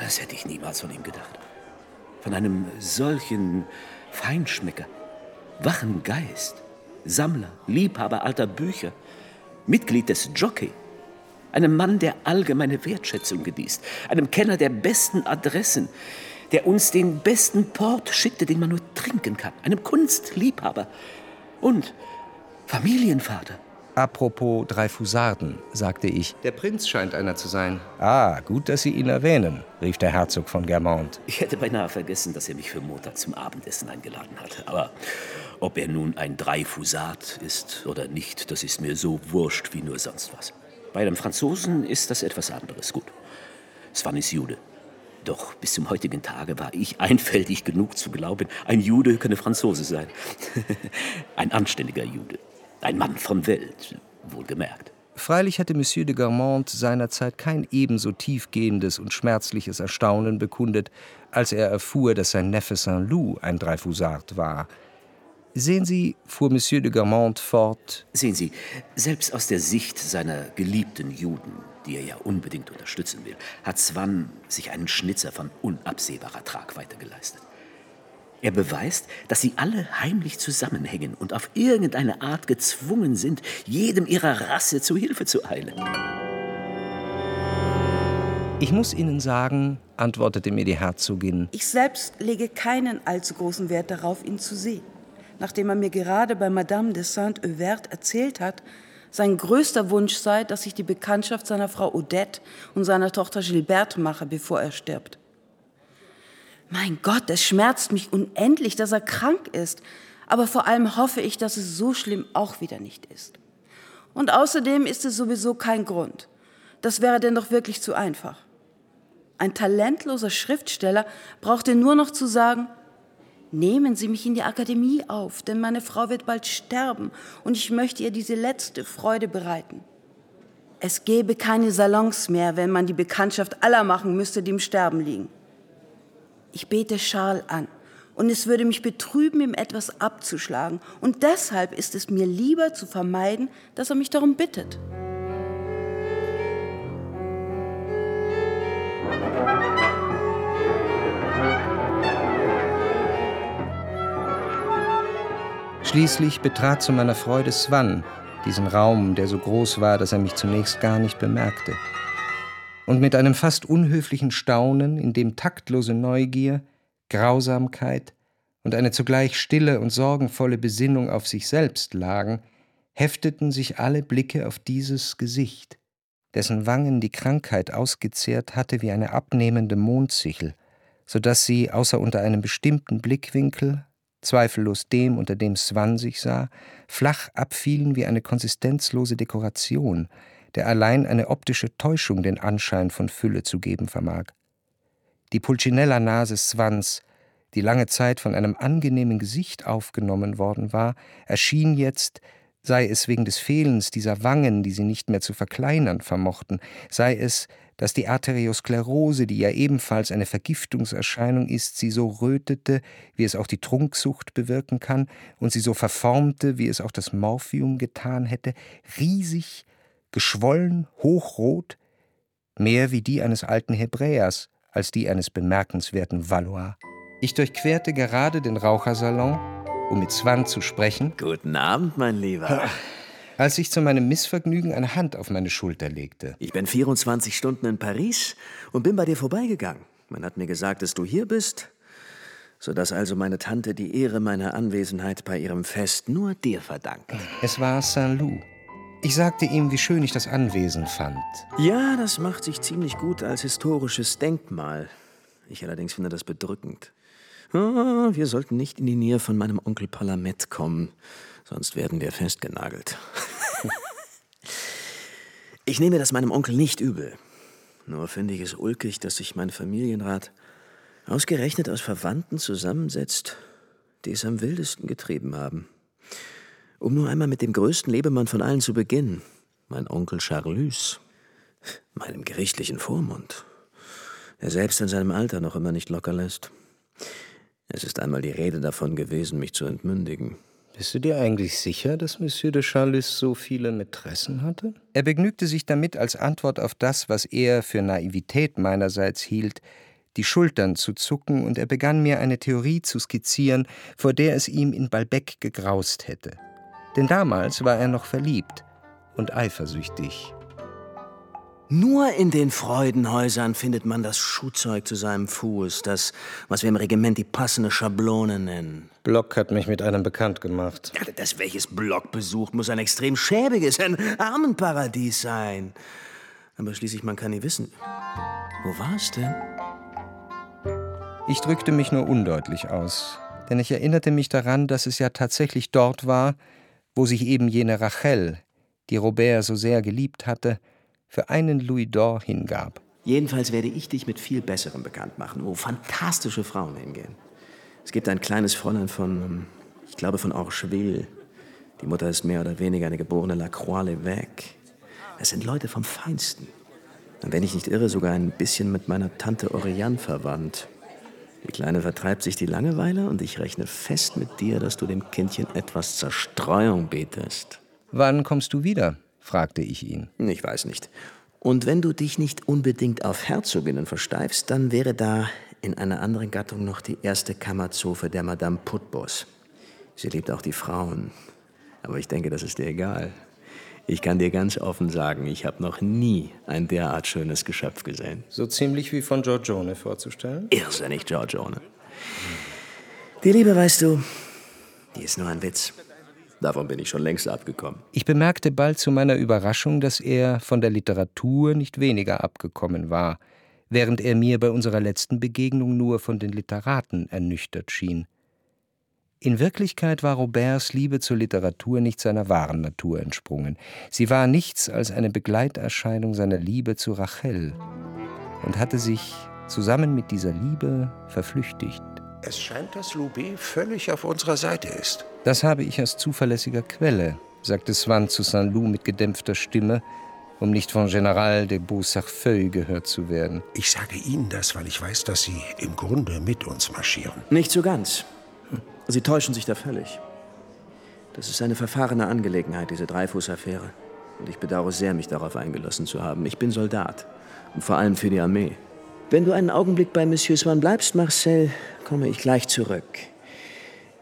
Das hätte ich niemals von ihm gedacht. Von einem solchen Feinschmecker, wachen Geist, Sammler, Liebhaber alter Bücher, Mitglied des Jockey, einem Mann, der allgemeine Wertschätzung genießt, einem Kenner der besten Adressen, der uns den besten Port schickte, den man nur trinken kann, einem Kunstliebhaber und Familienvater. Apropos Dreyfusarden, sagte ich. Der Prinz scheint einer zu sein. Ah, gut, dass Sie ihn erwähnen, rief der Herzog von Germont. Ich hätte beinahe vergessen, dass er mich für Montag zum Abendessen eingeladen hatte. Aber ob er nun ein Dreyfusat ist oder nicht, das ist mir so wurscht wie nur sonst was. Bei einem Franzosen ist das etwas anderes. Gut, Svan ist Jude. Doch bis zum heutigen Tage war ich einfältig genug zu glauben, ein Jude könne Franzose sein. (laughs) ein anständiger Jude. Ein Mann von Welt, wohlgemerkt. Freilich hatte Monsieur de Garmont seinerzeit kein ebenso tiefgehendes und schmerzliches Erstaunen bekundet, als er erfuhr, dass sein Neffe Saint-Loup ein Dreyfusard war. Sehen Sie, fuhr Monsieur de Garmont fort. Sehen Sie, selbst aus der Sicht seiner geliebten Juden, die er ja unbedingt unterstützen will, hat Swann sich einen Schnitzer von unabsehbarer Tragweite geleistet. Er beweist, dass sie alle heimlich zusammenhängen und auf irgendeine Art gezwungen sind, jedem ihrer Rasse zu Hilfe zu eilen. Ich muss Ihnen sagen, antwortete mir die Herzogin, ich selbst lege keinen allzu großen Wert darauf, ihn zu sehen. Nachdem er mir gerade bei Madame de Saint-Euvert erzählt hat, sein größter Wunsch sei, dass ich die Bekanntschaft seiner Frau Odette und seiner Tochter Gilberte mache, bevor er stirbt. Mein Gott, es schmerzt mich unendlich, dass er krank ist, aber vor allem hoffe ich, dass es so schlimm auch wieder nicht ist. Und außerdem ist es sowieso kein Grund. Das wäre denn doch wirklich zu einfach. Ein talentloser Schriftsteller brauchte nur noch zu sagen, Nehmen Sie mich in die Akademie auf, denn meine Frau wird bald sterben und ich möchte ihr diese letzte Freude bereiten. Es gäbe keine Salons mehr, wenn man die Bekanntschaft aller machen müsste, die im Sterben liegen. Ich bete Charles an und es würde mich betrüben, ihm etwas abzuschlagen und deshalb ist es mir lieber zu vermeiden, dass er mich darum bittet. Schließlich betrat zu meiner Freude Swann diesen Raum, der so groß war, dass er mich zunächst gar nicht bemerkte. Und mit einem fast unhöflichen Staunen, in dem taktlose Neugier, Grausamkeit und eine zugleich stille und sorgenvolle Besinnung auf sich selbst lagen, hefteten sich alle Blicke auf dieses Gesicht, dessen Wangen die Krankheit ausgezehrt hatte wie eine abnehmende Mondsichel, so dass sie außer unter einem bestimmten Blickwinkel zweifellos dem, unter dem Swann sich sah, flach abfielen wie eine konsistenzlose Dekoration, der allein eine optische Täuschung den Anschein von Fülle zu geben vermag. Die Pulcinella-Nase Swans, die lange Zeit von einem angenehmen Gesicht aufgenommen worden war, erschien jetzt, sei es wegen des Fehlens dieser Wangen, die sie nicht mehr zu verkleinern vermochten, sei es, dass die Arteriosklerose, die ja ebenfalls eine Vergiftungserscheinung ist, sie so rötete, wie es auch die Trunksucht bewirken kann, und sie so verformte, wie es auch das Morphium getan hätte, riesig, geschwollen, hochrot, mehr wie die eines alten Hebräers als die eines bemerkenswerten Valois. Ich durchquerte gerade den Rauchersalon, um mit Swan zu sprechen. Guten Abend, mein Lieber (laughs) als ich zu meinem Missvergnügen eine Hand auf meine Schulter legte. Ich bin 24 Stunden in Paris und bin bei dir vorbeigegangen. Man hat mir gesagt, dass du hier bist, sodass also meine Tante die Ehre meiner Anwesenheit bei ihrem Fest nur dir verdankt. Es war Saint-Loup. Ich sagte ihm, wie schön ich das Anwesen fand. Ja, das macht sich ziemlich gut als historisches Denkmal. Ich allerdings finde das bedrückend. Oh, wir sollten nicht in die Nähe von meinem Onkel Parlament kommen. Sonst werden wir festgenagelt. (laughs) ich nehme das meinem Onkel nicht übel. Nur finde ich es ulkig, dass sich mein Familienrat ausgerechnet aus Verwandten zusammensetzt, die es am wildesten getrieben haben. Um nur einmal mit dem größten Lebemann von allen zu beginnen, mein Onkel Charlus, meinem gerichtlichen Vormund, der selbst in seinem Alter noch immer nicht locker lässt. Es ist einmal die Rede davon gewesen, mich zu entmündigen. Bist du dir eigentlich sicher, dass Monsieur de Charlus so viele Mätressen hatte? Er begnügte sich damit, als Antwort auf das, was er für Naivität meinerseits hielt, die Schultern zu zucken, und er begann mir eine Theorie zu skizzieren, vor der es ihm in Balbec gegraust hätte. Denn damals war er noch verliebt und eifersüchtig. Nur in den Freudenhäusern findet man das Schuhzeug zu seinem Fuß, das, was wir im Regiment die passende Schablone nennen. Block hat mich mit einem bekannt gemacht. Das, welches Block besucht, muss ein extrem schäbiges, ein Armenparadies sein. Aber schließlich, man kann nie wissen. Wo war es denn? Ich drückte mich nur undeutlich aus, denn ich erinnerte mich daran, dass es ja tatsächlich dort war, wo sich eben jene Rachel, die Robert so sehr geliebt hatte, für einen Louis d'Or hingab. Jedenfalls werde ich dich mit viel Besserem bekannt machen, wo fantastische Frauen hingehen. Es gibt ein kleines Fräulein von, ich glaube von Orcheville. Die Mutter ist mehr oder weniger eine geborene Lacroix-l'Évêque. Es sind Leute vom Feinsten. Und wenn ich nicht irre, sogar ein bisschen mit meiner Tante Oriane verwandt. Die Kleine vertreibt sich die Langeweile und ich rechne fest mit dir, dass du dem Kindchen etwas Zerstreuung betest. Wann kommst du wieder? fragte ich ihn. Ich weiß nicht. Und wenn du dich nicht unbedingt auf Herzoginnen versteifst, dann wäre da in einer anderen Gattung noch die erste Kammerzofe der Madame Putbos. Sie liebt auch die Frauen. Aber ich denke, das ist dir egal. Ich kann dir ganz offen sagen, ich habe noch nie ein derart schönes Geschöpf gesehen. So ziemlich wie von Giorgione vorzustellen? Irrsinnig, Giorgione. Die Liebe, weißt du, die ist nur ein Witz. Davon bin ich schon längst abgekommen. Ich bemerkte bald zu meiner Überraschung, dass er von der Literatur nicht weniger abgekommen war, während er mir bei unserer letzten Begegnung nur von den Literaten ernüchtert schien. In Wirklichkeit war Roberts Liebe zur Literatur nicht seiner wahren Natur entsprungen. Sie war nichts als eine Begleiterscheinung seiner Liebe zu Rachel und hatte sich zusammen mit dieser Liebe verflüchtigt. Es scheint, dass Loubet völlig auf unserer Seite ist. Das habe ich aus zuverlässiger Quelle, sagte Swann zu Saint-Loup mit gedämpfter Stimme, um nicht von General de Beaucerfeuille gehört zu werden. Ich sage Ihnen das, weil ich weiß, dass Sie im Grunde mit uns marschieren. Nicht so ganz. Sie täuschen sich da völlig. Das ist eine verfahrene Angelegenheit, diese Dreifuß-Affäre. Und ich bedauere sehr, mich darauf eingelassen zu haben. Ich bin Soldat. Und vor allem für die Armee. Wenn du einen Augenblick bei Monsieur Swann bleibst, Marcel, komme ich gleich zurück.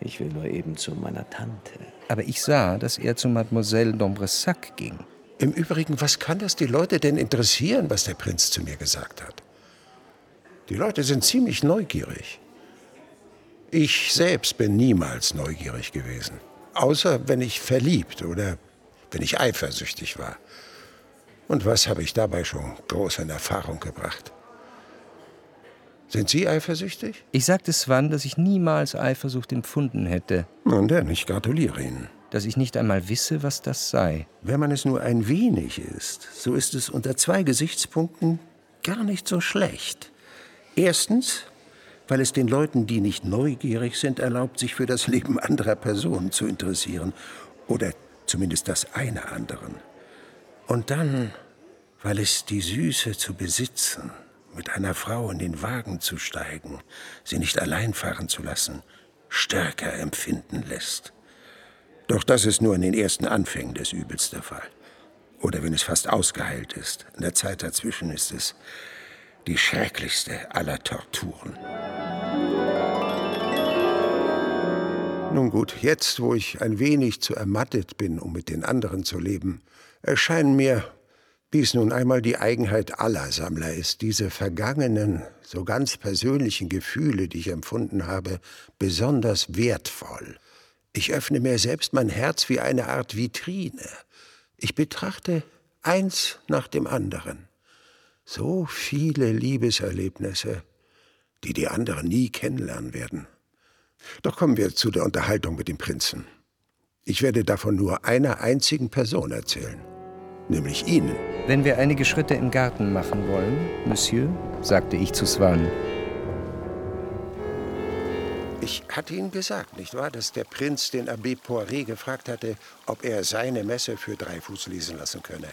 Ich will nur eben zu meiner Tante. Aber ich sah, dass er zu Mademoiselle d'Ambressac ging. Im Übrigen, was kann das die Leute denn interessieren, was der Prinz zu mir gesagt hat? Die Leute sind ziemlich neugierig. Ich selbst bin niemals neugierig gewesen. Außer wenn ich verliebt oder wenn ich eifersüchtig war. Und was habe ich dabei schon groß in Erfahrung gebracht? Sind Sie eifersüchtig? Ich sagte Swan, dass ich niemals Eifersucht empfunden hätte. Nun denn, ich gratuliere Ihnen. Dass ich nicht einmal wisse, was das sei. Wenn man es nur ein wenig ist, so ist es unter zwei Gesichtspunkten gar nicht so schlecht. Erstens, weil es den Leuten, die nicht neugierig sind, erlaubt, sich für das Leben anderer Personen zu interessieren. Oder zumindest das einer anderen. Und dann, weil es die Süße zu besitzen, mit einer Frau in den Wagen zu steigen, sie nicht allein fahren zu lassen, stärker empfinden lässt. Doch das ist nur in den ersten Anfängen des Übels der Fall. Oder wenn es fast ausgeheilt ist. In der Zeit dazwischen ist es die schrecklichste aller Torturen. Nun gut, jetzt, wo ich ein wenig zu ermattet bin, um mit den anderen zu leben, erscheinen mir, wie es nun einmal die Eigenheit aller Sammler ist, diese vergangenen, so ganz persönlichen Gefühle, die ich empfunden habe, besonders wertvoll. Ich öffne mir selbst mein Herz wie eine Art Vitrine. Ich betrachte eins nach dem anderen. So viele Liebeserlebnisse, die die anderen nie kennenlernen werden. Doch kommen wir zu der Unterhaltung mit dem Prinzen. Ich werde davon nur einer einzigen Person erzählen, nämlich Ihnen. Wenn wir einige Schritte im Garten machen wollen, Monsieur, sagte ich zu Swan. Ich hatte Ihnen gesagt, nicht wahr, dass der Prinz den Abbé Poiré gefragt hatte, ob er seine Messe für Dreifuß lesen lassen könne.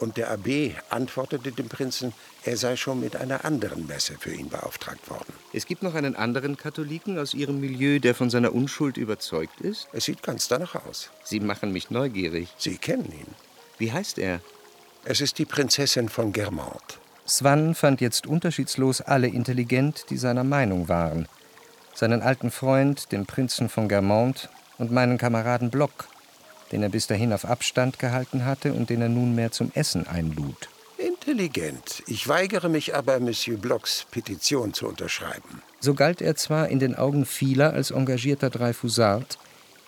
Und der Abbé antwortete dem Prinzen, er sei schon mit einer anderen Messe für ihn beauftragt worden. Es gibt noch einen anderen Katholiken aus Ihrem Milieu, der von seiner Unschuld überzeugt ist? Es sieht ganz danach aus. Sie machen mich neugierig. Sie kennen ihn. Wie heißt er? Es ist die Prinzessin von Germont. Swann fand jetzt unterschiedslos alle intelligent, die seiner Meinung waren. Seinen alten Freund, den Prinzen von Germont, und meinen Kameraden Block, den er bis dahin auf Abstand gehalten hatte und den er nunmehr zum Essen einlud. Intelligent. Ich weigere mich aber, Monsieur Blocks Petition zu unterschreiben. So galt er zwar in den Augen vieler als engagierter Dreyfusard,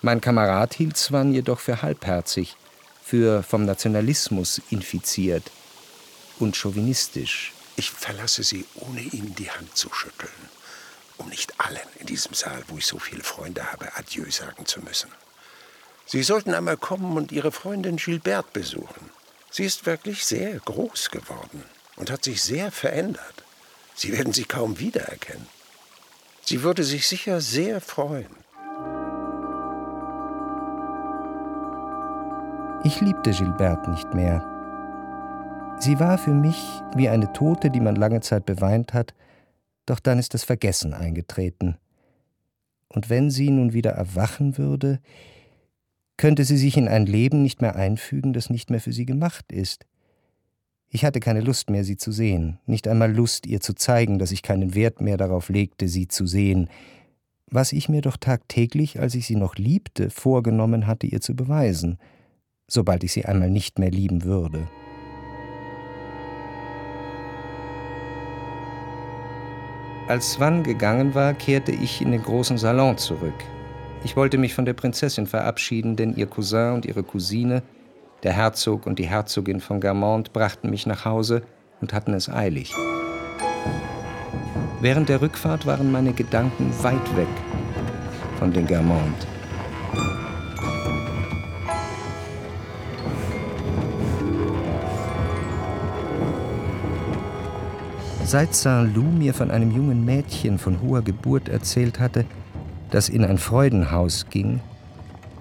mein Kamerad hielt Swann jedoch für halbherzig, für vom Nationalismus infiziert und chauvinistisch. Ich verlasse Sie, ohne Ihnen die Hand zu schütteln, um nicht allen in diesem Saal, wo ich so viele Freunde habe, Adieu sagen zu müssen. Sie sollten einmal kommen und Ihre Freundin Gilberte besuchen. Sie ist wirklich sehr groß geworden. und hat sich sehr verändert. Sie werden sie kaum wiedererkennen. Sie würde sich sicher sehr freuen. Ich liebte Gilberte nicht mehr. Sie war für mich wie eine Tote, die man lange Zeit beweint hat, doch dann ist das Vergessen eingetreten. Und wenn sie nun wieder erwachen würde, könnte sie sich in ein Leben nicht mehr einfügen, das nicht mehr für sie gemacht ist. Ich hatte keine Lust mehr, sie zu sehen, nicht einmal Lust, ihr zu zeigen, dass ich keinen Wert mehr darauf legte, sie zu sehen, was ich mir doch tagtäglich, als ich sie noch liebte, vorgenommen hatte, ihr zu beweisen, sobald ich sie einmal nicht mehr lieben würde. Als Swan gegangen war, kehrte ich in den großen Salon zurück. Ich wollte mich von der Prinzessin verabschieden, denn ihr Cousin und ihre Cousine der Herzog und die Herzogin von Germont brachten mich nach Hause und hatten es eilig. Während der Rückfahrt waren meine Gedanken weit weg von den Germont. Seit Saint-Loup mir von einem jungen Mädchen von hoher Geburt erzählt hatte, das in ein Freudenhaus ging,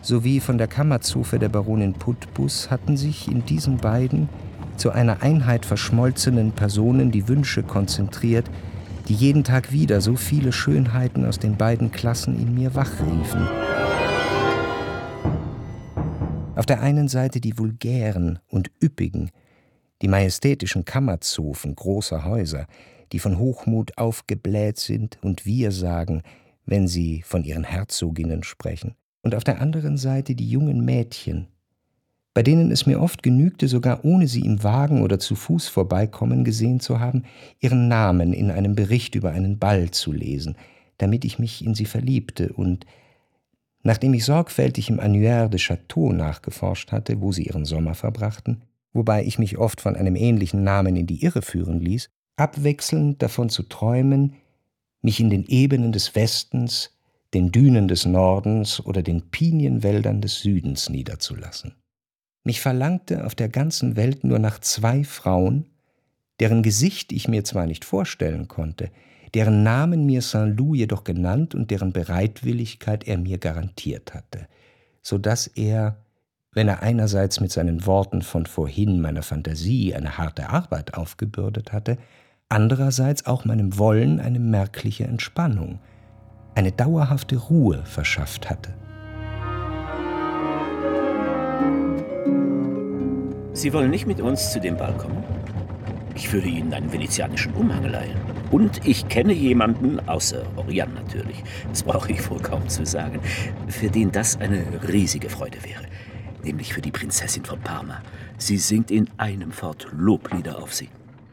sowie von der Kammerzofe der Baronin Putbus hatten sich in diesen beiden zu einer Einheit verschmolzenen Personen die Wünsche konzentriert, die jeden Tag wieder so viele Schönheiten aus den beiden Klassen in mir wachriefen. Auf der einen Seite die vulgären und üppigen, die majestätischen Kammerzofen großer Häuser, die von Hochmut aufgebläht sind und wir sagen, wenn sie von ihren Herzoginnen sprechen. Und auf der anderen Seite die jungen Mädchen, bei denen es mir oft genügte, sogar ohne sie im Wagen oder zu Fuß vorbeikommen gesehen zu haben, ihren Namen in einem Bericht über einen Ball zu lesen, damit ich mich in sie verliebte. Und, nachdem ich sorgfältig im Annuaire de Château nachgeforscht hatte, wo sie ihren Sommer verbrachten, wobei ich mich oft von einem ähnlichen Namen in die Irre führen ließ, abwechselnd davon zu träumen, mich in den Ebenen des Westens, den Dünen des Nordens oder den Pinienwäldern des Südens niederzulassen. Mich verlangte auf der ganzen Welt nur nach zwei Frauen, deren Gesicht ich mir zwar nicht vorstellen konnte, deren Namen mir Saint-Loup jedoch genannt und deren Bereitwilligkeit er mir garantiert hatte, so dass er, wenn er einerseits mit seinen Worten von vorhin meiner Fantasie eine harte Arbeit aufgebürdet hatte, andererseits auch meinem Wollen eine merkliche Entspannung – eine dauerhafte Ruhe verschafft hatte. Sie wollen nicht mit uns zu dem Ball kommen? Ich würde Ihnen einen venezianischen Umhang leihen. Und ich kenne jemanden, außer Oriane natürlich, das brauche ich wohl kaum zu sagen, für den das eine riesige Freude wäre. Nämlich für die Prinzessin von Parma. Sie singt in einem Fort Loblieder auf sie.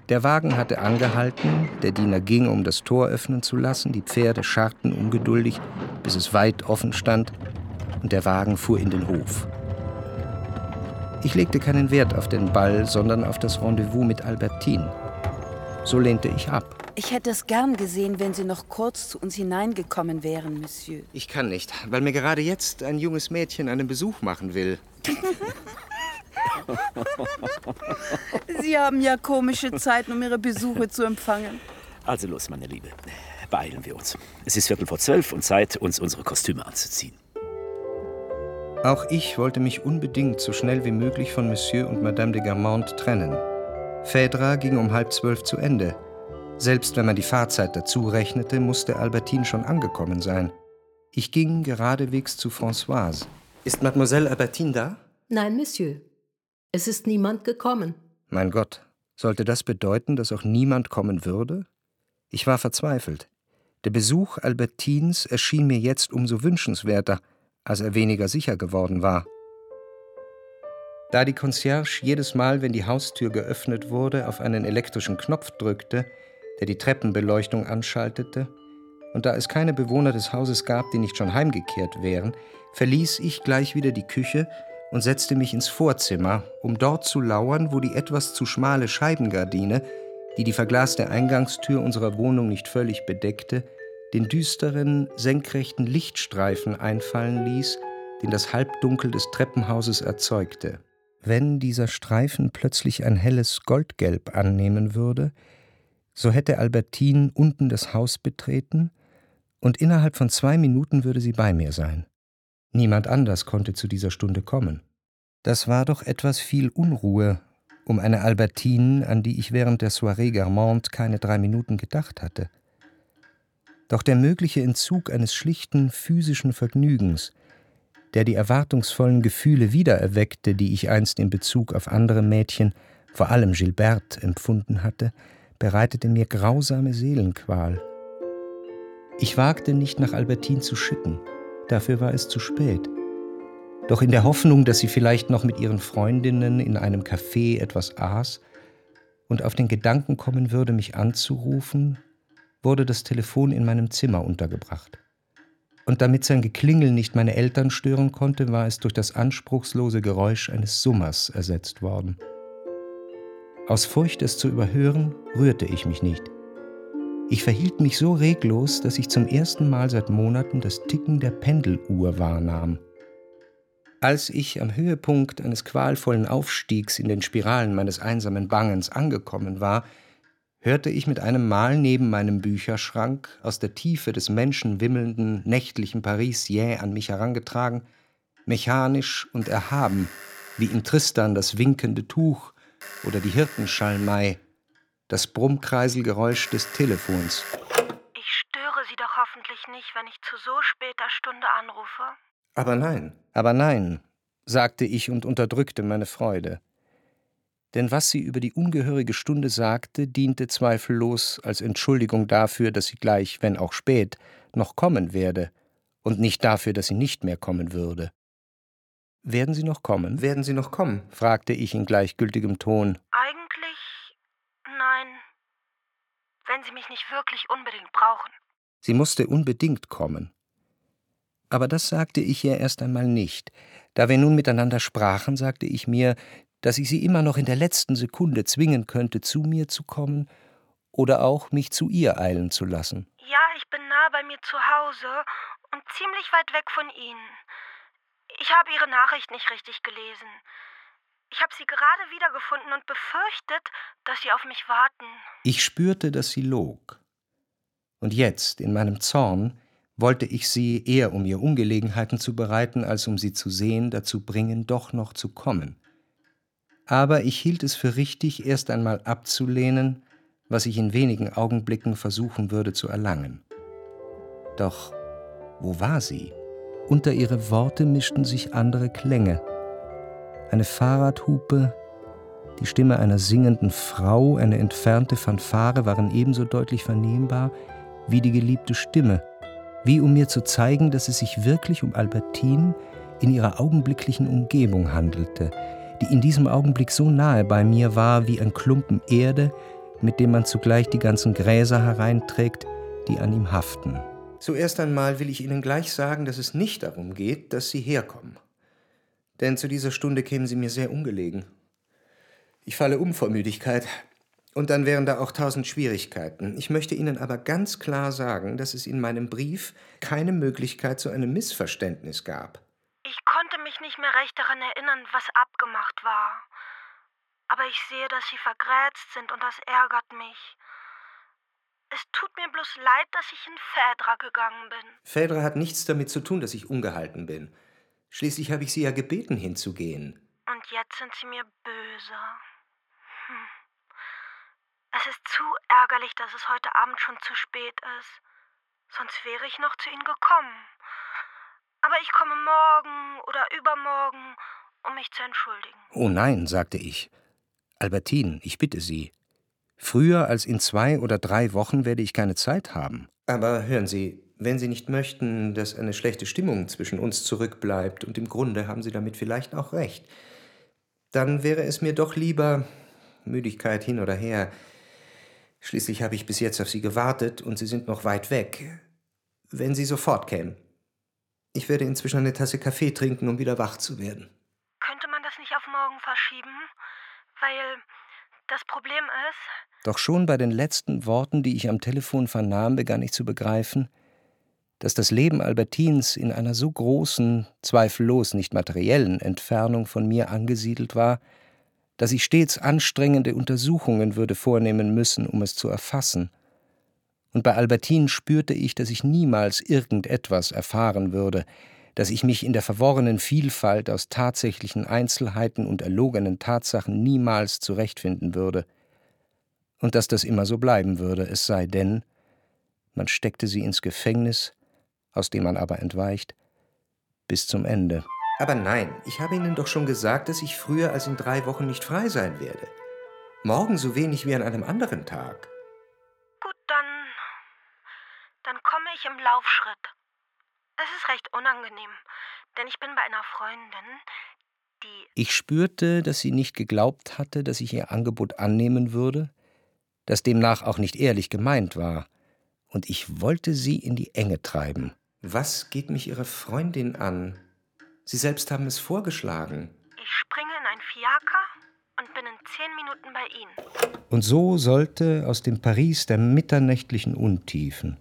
Der Wagen hatte angehalten, der Diener ging, um das Tor öffnen zu lassen, die Pferde scharrten ungeduldig, bis es weit offen stand, und der Wagen fuhr in den Hof. Ich legte keinen Wert auf den Ball, sondern auf das Rendezvous mit Albertine. So lehnte ich ab. Ich hätte es gern gesehen, wenn Sie noch kurz zu uns hineingekommen wären, Monsieur. Ich kann nicht, weil mir gerade jetzt ein junges Mädchen einen Besuch machen will. (laughs) (laughs) Sie haben ja komische Zeiten, um Ihre Besuche zu empfangen. Also los, meine Liebe. Beeilen wir uns. Es ist Viertel vor zwölf und Zeit, uns unsere Kostüme anzuziehen. Auch ich wollte mich unbedingt so schnell wie möglich von Monsieur und Madame de Garmont trennen. Phèdra ging um halb zwölf zu Ende. Selbst wenn man die Fahrzeit dazu rechnete, musste Albertine schon angekommen sein. Ich ging geradewegs zu Françoise. Ist Mademoiselle Albertine da? Nein, Monsieur. Es ist niemand gekommen. Mein Gott, sollte das bedeuten, dass auch niemand kommen würde? Ich war verzweifelt. Der Besuch Albertins erschien mir jetzt umso wünschenswerter, als er weniger sicher geworden war. Da die Concierge jedes Mal, wenn die Haustür geöffnet wurde, auf einen elektrischen Knopf drückte, der die Treppenbeleuchtung anschaltete, und da es keine Bewohner des Hauses gab, die nicht schon heimgekehrt wären, verließ ich gleich wieder die Küche und setzte mich ins Vorzimmer, um dort zu lauern, wo die etwas zu schmale Scheibengardine, die die verglaste Eingangstür unserer Wohnung nicht völlig bedeckte, den düsteren, senkrechten Lichtstreifen einfallen ließ, den das Halbdunkel des Treppenhauses erzeugte. Wenn dieser Streifen plötzlich ein helles Goldgelb annehmen würde, so hätte Albertine unten das Haus betreten, und innerhalb von zwei Minuten würde sie bei mir sein. Niemand anders konnte zu dieser Stunde kommen. Das war doch etwas viel Unruhe um eine Albertine, an die ich während der Soirée Garmante keine drei Minuten gedacht hatte. Doch der mögliche Entzug eines schlichten physischen Vergnügens, der die erwartungsvollen Gefühle wiedererweckte, die ich einst in Bezug auf andere Mädchen, vor allem Gilberte, empfunden hatte, bereitete mir grausame Seelenqual. Ich wagte nicht nach Albertine zu schicken, dafür war es zu spät. Doch in der Hoffnung, dass sie vielleicht noch mit ihren Freundinnen in einem Café etwas aß und auf den Gedanken kommen würde, mich anzurufen, wurde das Telefon in meinem Zimmer untergebracht und damit sein Geklingel nicht meine Eltern stören konnte, war es durch das anspruchslose Geräusch eines Summers ersetzt worden. Aus Furcht, es zu überhören, rührte ich mich nicht. Ich verhielt mich so reglos, dass ich zum ersten Mal seit Monaten das Ticken der Pendeluhr wahrnahm. Als ich am Höhepunkt eines qualvollen Aufstiegs in den Spiralen meines einsamen Bangens angekommen war, hörte ich mit einem Mal neben meinem Bücherschrank aus der Tiefe des menschenwimmelnden, nächtlichen Paris jäh an mich herangetragen, mechanisch und erhaben, wie in Tristan das winkende Tuch oder die Hirtenschalmei, das Brummkreiselgeräusch des Telefons. Ich störe Sie doch hoffentlich nicht, wenn ich zu so später Stunde anrufe. Aber nein, aber nein, sagte ich und unterdrückte meine Freude denn was sie über die ungehörige Stunde sagte, diente zweifellos als Entschuldigung dafür, dass sie gleich, wenn auch spät, noch kommen werde, und nicht dafür, dass sie nicht mehr kommen würde. Werden Sie noch kommen? Werden Sie noch kommen? fragte ich in gleichgültigem Ton. Eigentlich nein, wenn Sie mich nicht wirklich unbedingt brauchen. Sie musste unbedingt kommen. Aber das sagte ich ihr erst einmal nicht. Da wir nun miteinander sprachen, sagte ich mir, dass ich sie immer noch in der letzten Sekunde zwingen könnte, zu mir zu kommen oder auch mich zu ihr eilen zu lassen. Ja, ich bin nah bei mir zu Hause und ziemlich weit weg von Ihnen. Ich habe Ihre Nachricht nicht richtig gelesen. Ich habe sie gerade wiedergefunden und befürchtet, dass Sie auf mich warten. Ich spürte, dass sie log. Und jetzt, in meinem Zorn, wollte ich sie, eher um ihr Ungelegenheiten zu bereiten, als um sie zu sehen, dazu bringen, doch noch zu kommen aber ich hielt es für richtig, erst einmal abzulehnen, was ich in wenigen Augenblicken versuchen würde zu erlangen. Doch wo war sie? Unter ihre Worte mischten sich andere Klänge. Eine Fahrradhupe, die Stimme einer singenden Frau, eine entfernte Fanfare waren ebenso deutlich vernehmbar wie die geliebte Stimme, wie um mir zu zeigen, dass es sich wirklich um Albertine in ihrer augenblicklichen Umgebung handelte, die in diesem Augenblick so nahe bei mir war wie ein Klumpen Erde, mit dem man zugleich die ganzen Gräser hereinträgt, die an ihm haften. Zuerst einmal will ich Ihnen gleich sagen, dass es nicht darum geht, dass Sie herkommen. Denn zu dieser Stunde kämen Sie mir sehr ungelegen. Ich falle um vor Müdigkeit. Und dann wären da auch tausend Schwierigkeiten. Ich möchte Ihnen aber ganz klar sagen, dass es in meinem Brief keine Möglichkeit zu einem Missverständnis gab. Ich konnte mich nicht mehr recht daran erinnern, was abgemacht war. Aber ich sehe, dass Sie vergrätzt sind und das ärgert mich. Es tut mir bloß leid, dass ich in Phaedra gegangen bin. Phaedra hat nichts damit zu tun, dass ich ungehalten bin. Schließlich habe ich Sie ja gebeten, hinzugehen. Und jetzt sind Sie mir böse. Hm. Es ist zu ärgerlich, dass es heute Abend schon zu spät ist. Sonst wäre ich noch zu Ihnen gekommen. Aber ich komme morgen oder übermorgen, um mich zu entschuldigen. Oh nein, sagte ich. Albertine, ich bitte Sie. Früher als in zwei oder drei Wochen werde ich keine Zeit haben. Aber hören Sie, wenn Sie nicht möchten, dass eine schlechte Stimmung zwischen uns zurückbleibt, und im Grunde haben Sie damit vielleicht auch recht, dann wäre es mir doch lieber Müdigkeit hin oder her. Schließlich habe ich bis jetzt auf Sie gewartet und Sie sind noch weit weg. Wenn Sie sofort kämen. Ich werde inzwischen eine Tasse Kaffee trinken, um wieder wach zu werden. Könnte man das nicht auf morgen verschieben? Weil das Problem ist. Doch schon bei den letzten Worten, die ich am Telefon vernahm, begann ich zu begreifen, dass das Leben Albertins in einer so großen, zweifellos nicht materiellen Entfernung von mir angesiedelt war, dass ich stets anstrengende Untersuchungen würde vornehmen müssen, um es zu erfassen. Und bei Albertin spürte ich, dass ich niemals irgendetwas erfahren würde, dass ich mich in der verworrenen Vielfalt aus tatsächlichen Einzelheiten und erlogenen Tatsachen niemals zurechtfinden würde, und dass das immer so bleiben würde, es sei denn, man steckte sie ins Gefängnis, aus dem man aber entweicht, bis zum Ende. Aber nein, ich habe Ihnen doch schon gesagt, dass ich früher als in drei Wochen nicht frei sein werde. Morgen so wenig wie an einem anderen Tag. Gut, dann. dann komme ich im Laufschritt. Es ist recht unangenehm, denn ich bin bei einer Freundin, die. Ich spürte, dass sie nicht geglaubt hatte, dass ich ihr Angebot annehmen würde, das demnach auch nicht ehrlich gemeint war, und ich wollte sie in die Enge treiben. Was geht mich Ihre Freundin an? Sie selbst haben es vorgeschlagen. Ich springe in ein Fiaker und bin in zehn Minuten bei Ihnen. Und so sollte aus dem Paris der mitternächtlichen Untiefen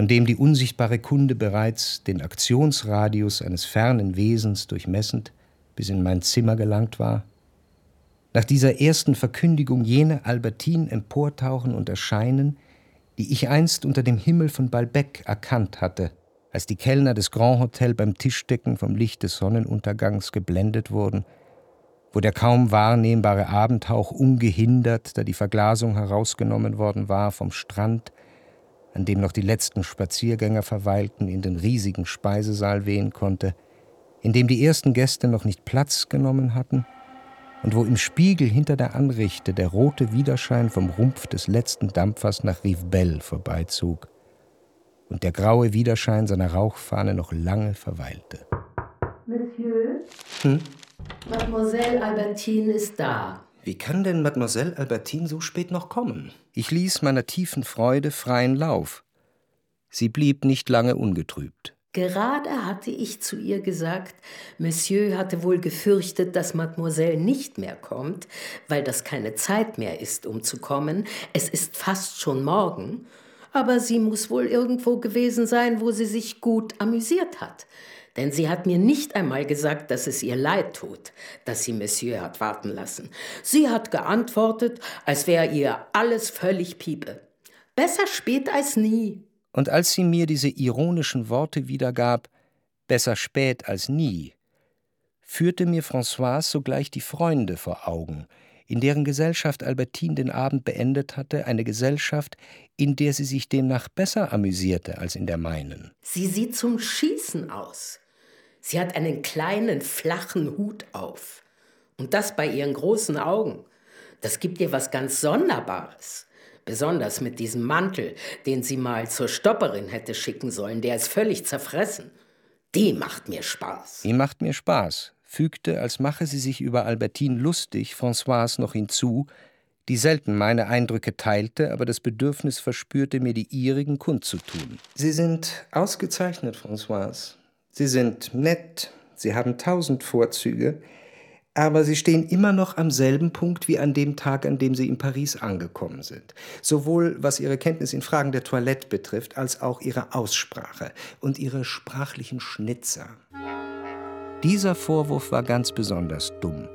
von dem die unsichtbare Kunde bereits den Aktionsradius eines fernen Wesens durchmessend bis in mein Zimmer gelangt war, nach dieser ersten Verkündigung jene Albertin emportauchen und erscheinen, die ich einst unter dem Himmel von Balbec erkannt hatte, als die Kellner des Grand Hotel beim Tischdecken vom Licht des Sonnenuntergangs geblendet wurden, wo der kaum wahrnehmbare Abendhauch ungehindert, da die Verglasung herausgenommen worden war, vom Strand an dem noch die letzten Spaziergänger verweilten, in den riesigen Speisesaal wehen konnte, in dem die ersten Gäste noch nicht Platz genommen hatten und wo im Spiegel hinter der Anrichte der rote Widerschein vom Rumpf des letzten Dampfers nach Rivebelle vorbeizog und der graue Widerschein seiner Rauchfahne noch lange verweilte. Monsieur, Hm? Mademoiselle Albertine ist da. Wie kann denn Mademoiselle Albertine so spät noch kommen? Ich ließ meiner tiefen Freude freien Lauf. Sie blieb nicht lange ungetrübt. Gerade hatte ich zu ihr gesagt, Monsieur hatte wohl gefürchtet, dass Mademoiselle nicht mehr kommt, weil das keine Zeit mehr ist, um zu kommen. Es ist fast schon morgen. Aber sie muss wohl irgendwo gewesen sein, wo sie sich gut amüsiert hat. Denn sie hat mir nicht einmal gesagt, dass es ihr leid tut, dass sie Monsieur hat warten lassen. Sie hat geantwortet, als wäre ihr alles völlig piepe. Besser spät als nie. Und als sie mir diese ironischen Worte wiedergab, besser spät als nie, führte mir Françoise sogleich die Freunde vor Augen, in deren Gesellschaft Albertine den Abend beendet hatte, eine Gesellschaft, in der sie sich demnach besser amüsierte als in der meinen. Sie sieht zum Schießen aus. Sie hat einen kleinen, flachen Hut auf. Und das bei ihren großen Augen. Das gibt ihr was ganz Sonderbares. Besonders mit diesem Mantel, den sie mal zur Stopperin hätte schicken sollen, der ist völlig zerfressen. Die macht mir Spaß. Die macht mir Spaß, fügte, als mache sie sich über Albertine lustig, Françoise noch hinzu, die selten meine Eindrücke teilte, aber das Bedürfnis verspürte, mir die ihrigen kundzutun. Sie sind ausgezeichnet, Françoise. Sie sind nett, Sie haben tausend Vorzüge, aber Sie stehen immer noch am selben Punkt wie an dem Tag, an dem Sie in Paris angekommen sind. Sowohl was Ihre Kenntnis in Fragen der Toilette betrifft, als auch Ihre Aussprache und Ihre sprachlichen Schnitzer. Dieser Vorwurf war ganz besonders dumm.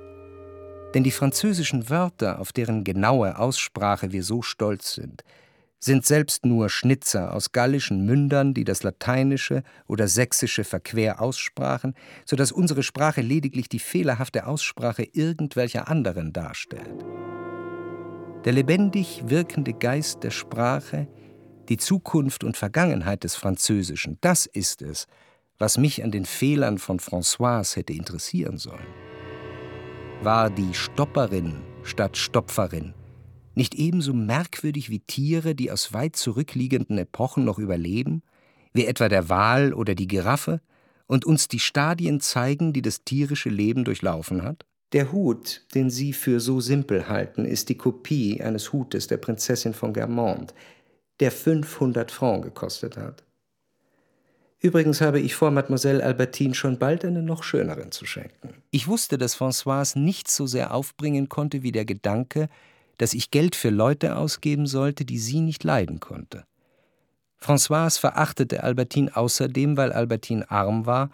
Denn die französischen Wörter, auf deren genaue Aussprache wir so stolz sind, sind selbst nur Schnitzer aus gallischen Mündern, die das Lateinische oder Sächsische verquer aussprachen, so dass unsere Sprache lediglich die fehlerhafte Aussprache irgendwelcher anderen darstellt. Der lebendig wirkende Geist der Sprache, die Zukunft und Vergangenheit des Französischen, das ist es, was mich an den Fehlern von Françoise hätte interessieren sollen. War die Stopperin statt Stopferin nicht ebenso merkwürdig wie Tiere, die aus weit zurückliegenden Epochen noch überleben, wie etwa der Wal oder die Giraffe, und uns die Stadien zeigen, die das tierische Leben durchlaufen hat? Der Hut, den Sie für so simpel halten, ist die Kopie eines Hutes der Prinzessin von Germont, der 500 Francs gekostet hat. Übrigens habe ich vor, Mademoiselle Albertine schon bald einen noch schöneren zu schenken. Ich wusste, dass Françoise nichts so sehr aufbringen konnte wie der Gedanke, dass ich Geld für Leute ausgeben sollte, die sie nicht leiden konnte. Françoise verachtete Albertine außerdem, weil Albertine arm war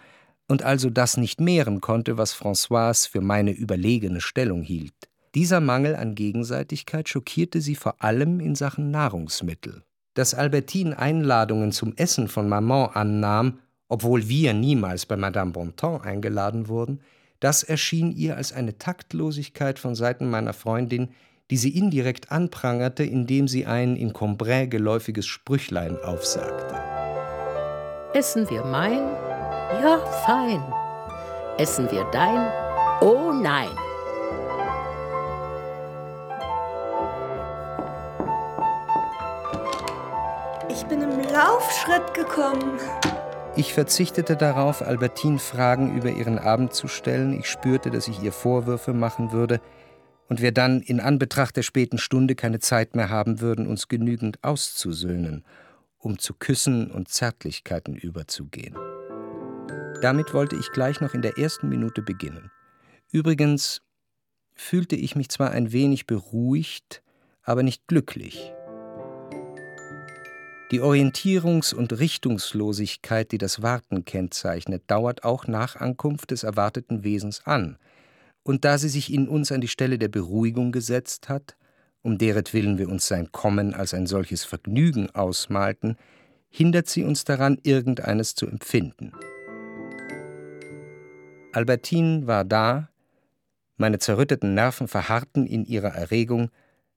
und also das nicht mehren konnte, was Françoise für meine überlegene Stellung hielt. Dieser Mangel an Gegenseitigkeit schockierte sie vor allem in Sachen Nahrungsmittel. Dass Albertine Einladungen zum Essen von Maman annahm, obwohl wir niemals bei Madame Bontemps eingeladen wurden, das erschien ihr als eine Taktlosigkeit von Seiten meiner Freundin, die sie indirekt anprangerte, indem sie ein in Combray geläufiges Sprüchlein aufsagte. Essen wir mein? Ja, fein. Essen wir dein? Oh nein. Ich bin im Laufschritt gekommen. Ich verzichtete darauf, Albertine Fragen über ihren Abend zu stellen. Ich spürte, dass ich ihr Vorwürfe machen würde und wir dann in Anbetracht der späten Stunde keine Zeit mehr haben würden, uns genügend auszusöhnen, um zu Küssen und Zärtlichkeiten überzugehen. Damit wollte ich gleich noch in der ersten Minute beginnen. Übrigens fühlte ich mich zwar ein wenig beruhigt, aber nicht glücklich. Die Orientierungs- und Richtungslosigkeit, die das Warten kennzeichnet, dauert auch nach Ankunft des erwarteten Wesens an. Und da sie sich in uns an die Stelle der Beruhigung gesetzt hat, um deretwillen wir uns sein Kommen als ein solches Vergnügen ausmalten, hindert sie uns daran, irgendeines zu empfinden. Albertine war da, meine zerrütteten Nerven verharrten in ihrer Erregung,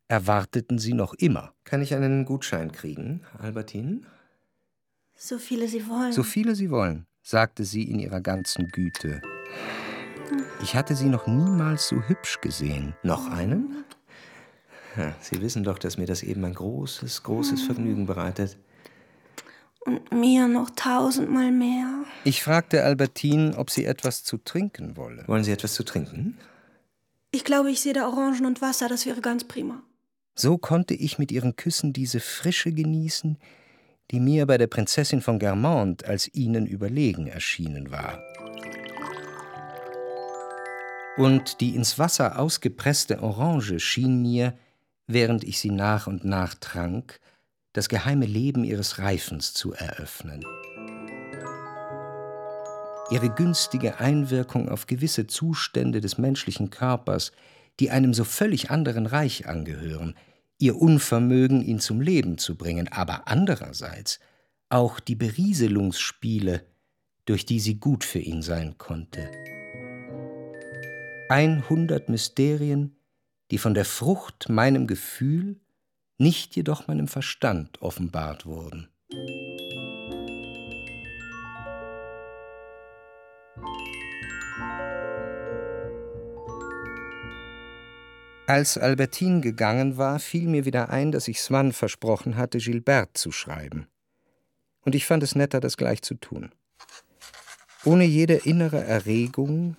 erwarteten sie noch immer. Kann ich einen Gutschein kriegen, Albertine? So viele Sie wollen. So viele Sie wollen, sagte sie in ihrer ganzen Güte. Ich hatte sie noch niemals so hübsch gesehen. Noch einen? Sie wissen doch, dass mir das eben ein großes, großes Vergnügen bereitet. Und mir noch tausendmal mehr. Ich fragte Albertine, ob sie etwas zu trinken wolle. Wollen Sie etwas zu trinken? Ich glaube, ich sehe da Orangen und Wasser, das wäre ganz prima. So konnte ich mit ihren Küssen diese Frische genießen, die mir bei der Prinzessin von Germont als ihnen überlegen erschienen war. Und die ins Wasser ausgepresste Orange schien mir, während ich sie nach und nach trank, das geheime Leben ihres Reifens zu eröffnen. Ihre günstige Einwirkung auf gewisse Zustände des menschlichen Körpers, die einem so völlig anderen Reich angehören, ihr Unvermögen, ihn zum Leben zu bringen, aber andererseits auch die Berieselungsspiele, durch die sie gut für ihn sein konnte. 100 Mysterien, die von der Frucht meinem Gefühl, nicht jedoch meinem Verstand offenbart wurden. Als Albertine gegangen war, fiel mir wieder ein, dass ich Swann versprochen hatte, Gilbert zu schreiben. Und ich fand es netter, das gleich zu tun. Ohne jede innere Erregung,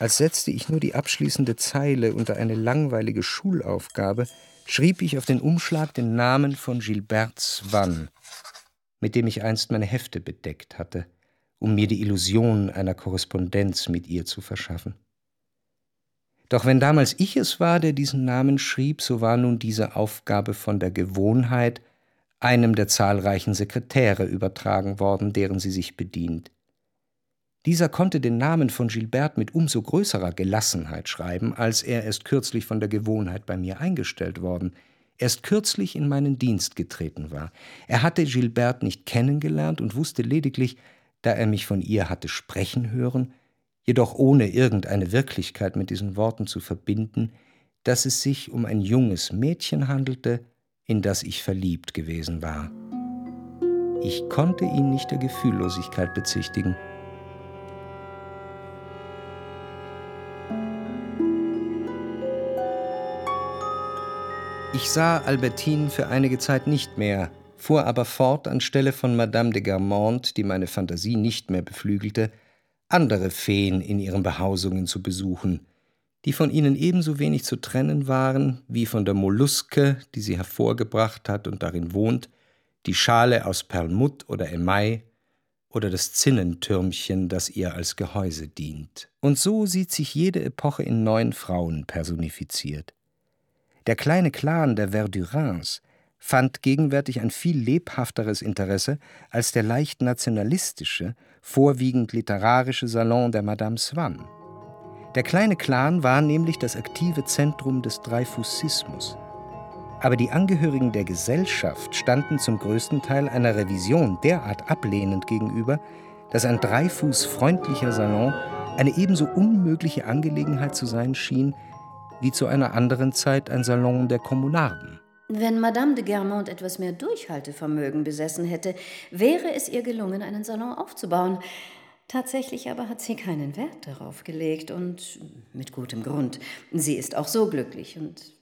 als setzte ich nur die abschließende Zeile unter eine langweilige Schulaufgabe, schrieb ich auf den Umschlag den Namen von Gilbert Swann, mit dem ich einst meine Hefte bedeckt hatte, um mir die Illusion einer Korrespondenz mit ihr zu verschaffen. Doch wenn damals ich es war, der diesen Namen schrieb, so war nun diese Aufgabe von der Gewohnheit einem der zahlreichen Sekretäre übertragen worden, deren sie sich bedient. Dieser konnte den Namen von Gilbert mit umso größerer Gelassenheit schreiben, als er erst kürzlich von der Gewohnheit bei mir eingestellt worden, erst kürzlich in meinen Dienst getreten war. Er hatte Gilbert nicht kennengelernt und wusste lediglich, da er mich von ihr hatte sprechen hören, jedoch ohne irgendeine Wirklichkeit mit diesen Worten zu verbinden, dass es sich um ein junges Mädchen handelte, in das ich verliebt gewesen war. Ich konnte ihn nicht der Gefühllosigkeit bezichtigen, Ich sah Albertine für einige Zeit nicht mehr, fuhr aber fort, anstelle von Madame de Garmont, die meine Fantasie nicht mehr beflügelte, andere Feen in ihren Behausungen zu besuchen, die von ihnen ebenso wenig zu trennen waren wie von der Molluske, die sie hervorgebracht hat und darin wohnt, die Schale aus Perlmutt oder Email oder das Zinnentürmchen, das ihr als Gehäuse dient. Und so sieht sich jede Epoche in neuen Frauen personifiziert. Der kleine Clan der Verdurins fand gegenwärtig ein viel lebhafteres Interesse als der leicht nationalistische, vorwiegend literarische Salon der Madame Swann. Der kleine Clan war nämlich das aktive Zentrum des Dreyfusismus. Aber die Angehörigen der Gesellschaft standen zum größten Teil einer Revision derart ablehnend gegenüber, dass ein Dreifuß freundlicher Salon eine ebenso unmögliche Angelegenheit zu sein schien, wie zu einer anderen Zeit ein Salon der Kommunarden. Wenn Madame de Guermantes etwas mehr Durchhaltevermögen besessen hätte, wäre es ihr gelungen, einen Salon aufzubauen. Tatsächlich aber hat sie keinen Wert darauf gelegt und mit gutem Grund. Sie ist auch so glücklich und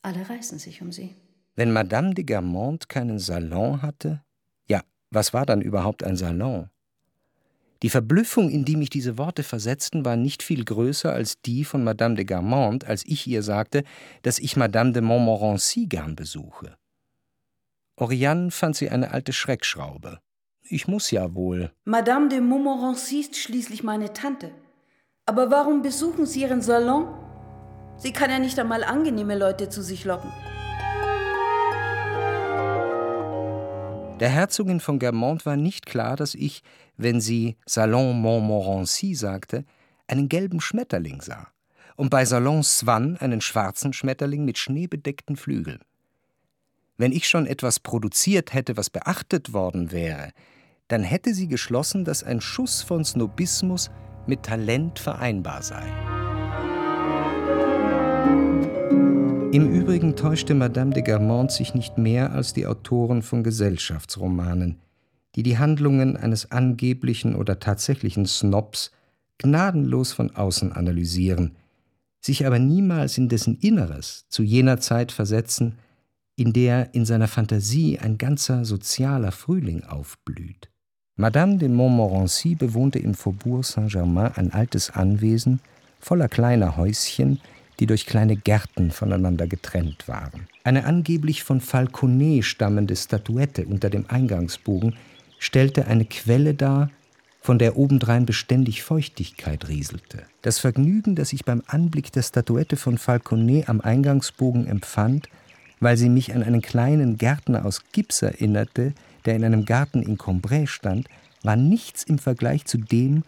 alle reißen sich um sie. Wenn Madame de Guermantes keinen Salon hatte, ja, was war dann überhaupt ein Salon? Die Verblüffung, in die mich diese Worte versetzten, war nicht viel größer als die von Madame de Guermantes, als ich ihr sagte, dass ich Madame de Montmorency gern besuche. Oriane fand sie eine alte Schreckschraube. Ich muss ja wohl. Madame de Montmorency ist schließlich meine Tante. Aber warum besuchen Sie Ihren Salon? Sie kann ja nicht einmal angenehme Leute zu sich locken. Der Herzogin von Guermantes war nicht klar, dass ich, wenn sie Salon Montmorency sagte, einen gelben Schmetterling sah und bei Salon Swann einen schwarzen Schmetterling mit schneebedeckten Flügeln. Wenn ich schon etwas produziert hätte, was beachtet worden wäre, dann hätte sie geschlossen, dass ein Schuss von Snobismus mit Talent vereinbar sei. Im Übrigen täuschte Madame de Guermantes sich nicht mehr als die Autoren von Gesellschaftsromanen, die die Handlungen eines angeblichen oder tatsächlichen Snobs gnadenlos von außen analysieren, sich aber niemals in dessen Inneres zu jener Zeit versetzen, in der in seiner Fantasie ein ganzer sozialer Frühling aufblüht. Madame de Montmorency bewohnte im Faubourg Saint-Germain ein altes Anwesen voller kleiner Häuschen, die durch kleine Gärten voneinander getrennt waren. Eine angeblich von Falconet stammende Statuette unter dem Eingangsbogen stellte eine Quelle dar, von der obendrein beständig Feuchtigkeit rieselte. Das Vergnügen, das ich beim Anblick der Statuette von Falconet am Eingangsbogen empfand, weil sie mich an einen kleinen Gärtner aus Gips erinnerte, der in einem Garten in Cambrai stand, war nichts im Vergleich zu dem,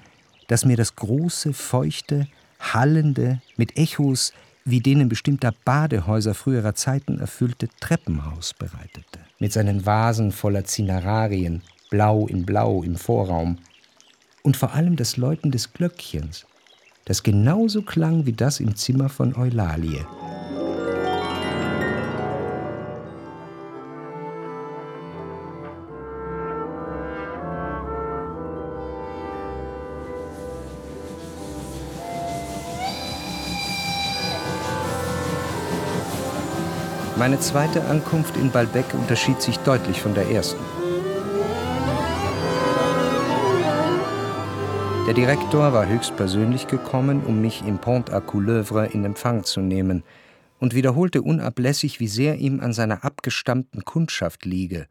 das mir das große, feuchte, hallende, mit Echos wie denen bestimmter Badehäuser früherer Zeiten erfüllte Treppenhaus bereitete. Mit seinen Vasen voller Zinerarien, blau in blau im Vorraum. Und vor allem das Läuten des Glöckchens, das genauso klang wie das im Zimmer von Eulalie. Meine zweite Ankunft in Balbec unterschied sich deutlich von der ersten. Der Direktor war höchstpersönlich gekommen, um mich im Pont à Couleuvre in Empfang zu nehmen, und wiederholte unablässig, wie sehr ihm an seiner abgestammten Kundschaft liege,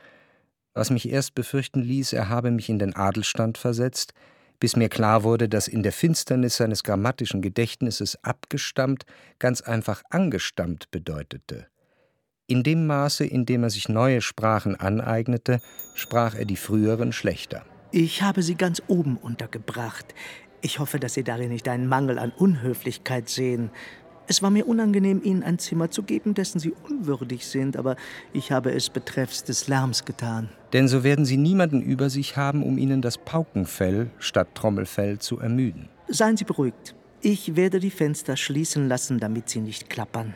was mich erst befürchten ließ, er habe mich in den Adelstand versetzt, bis mir klar wurde, dass in der Finsternis seines grammatischen Gedächtnisses abgestammt ganz einfach angestammt bedeutete. In dem Maße, in dem er sich neue Sprachen aneignete, sprach er die früheren schlechter. Ich habe sie ganz oben untergebracht. Ich hoffe, dass Sie darin nicht einen Mangel an Unhöflichkeit sehen. Es war mir unangenehm, Ihnen ein Zimmer zu geben, dessen Sie unwürdig sind, aber ich habe es betreffs des Lärms getan. Denn so werden Sie niemanden über sich haben, um Ihnen das Paukenfell statt Trommelfell zu ermüden. Seien Sie beruhigt. Ich werde die Fenster schließen lassen, damit sie nicht klappern.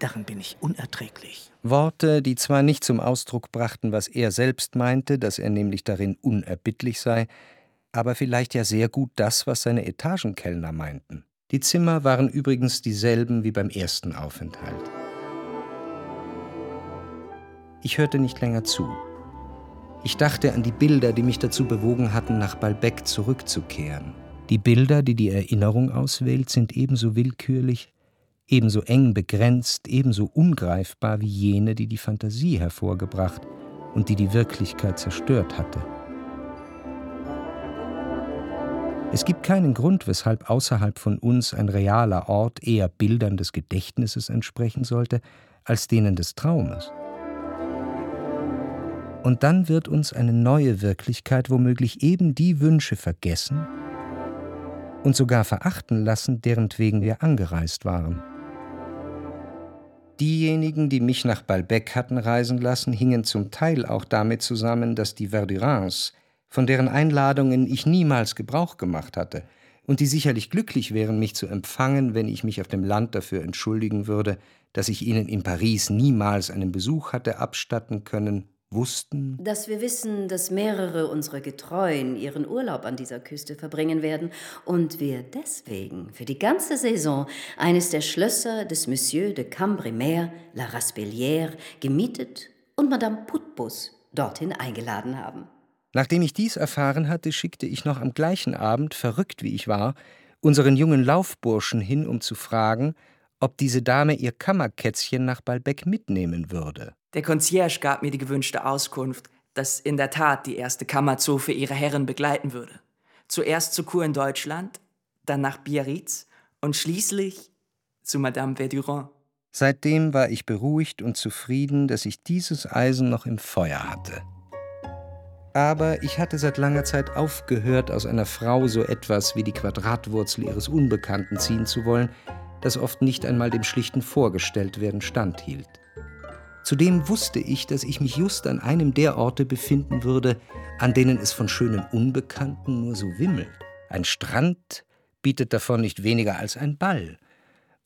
Darin bin ich unerträglich. Worte, die zwar nicht zum Ausdruck brachten, was er selbst meinte, dass er nämlich darin unerbittlich sei, aber vielleicht ja sehr gut das, was seine Etagenkellner meinten. Die Zimmer waren übrigens dieselben wie beim ersten Aufenthalt. Ich hörte nicht länger zu. Ich dachte an die Bilder, die mich dazu bewogen hatten, nach Balbec zurückzukehren. Die Bilder, die die Erinnerung auswählt, sind ebenso willkürlich ebenso eng begrenzt, ebenso ungreifbar wie jene, die die Fantasie hervorgebracht und die die Wirklichkeit zerstört hatte. Es gibt keinen Grund, weshalb außerhalb von uns ein realer Ort eher Bildern des Gedächtnisses entsprechen sollte als denen des Traumes. Und dann wird uns eine neue Wirklichkeit womöglich eben die Wünsche vergessen und sogar verachten lassen, derentwegen wir angereist waren. Diejenigen, die mich nach Balbec hatten reisen lassen, hingen zum Teil auch damit zusammen, dass die Verdurins, von deren Einladungen ich niemals Gebrauch gemacht hatte, und die sicherlich glücklich wären, mich zu empfangen, wenn ich mich auf dem Land dafür entschuldigen würde, dass ich ihnen in Paris niemals einen Besuch hatte abstatten können, wussten, dass wir wissen, dass mehrere unserer Getreuen ihren Urlaub an dieser Küste verbringen werden und wir deswegen für die ganze Saison eines der Schlösser des Monsieur de Cambremer, La Raspellière, gemietet und Madame Putbus dorthin eingeladen haben. Nachdem ich dies erfahren hatte, schickte ich noch am gleichen Abend, verrückt wie ich war, unseren jungen Laufburschen hin, um zu fragen, ob diese Dame ihr Kammerkätzchen nach Balbec mitnehmen würde. Der Concierge gab mir die gewünschte Auskunft, dass in der Tat die erste Kammerzofe ihre Herren begleiten würde. Zuerst zur Kur in Deutschland, dann nach Biarritz und schließlich zu Madame Verdurin. Seitdem war ich beruhigt und zufrieden, dass ich dieses Eisen noch im Feuer hatte. Aber ich hatte seit langer Zeit aufgehört, aus einer Frau so etwas wie die Quadratwurzel ihres Unbekannten ziehen zu wollen, das oft nicht einmal dem schlichten Vorgestelltwerden standhielt. Zudem wusste ich, dass ich mich just an einem der Orte befinden würde, an denen es von schönen Unbekannten nur so wimmelt. Ein Strand bietet davon nicht weniger als ein Ball.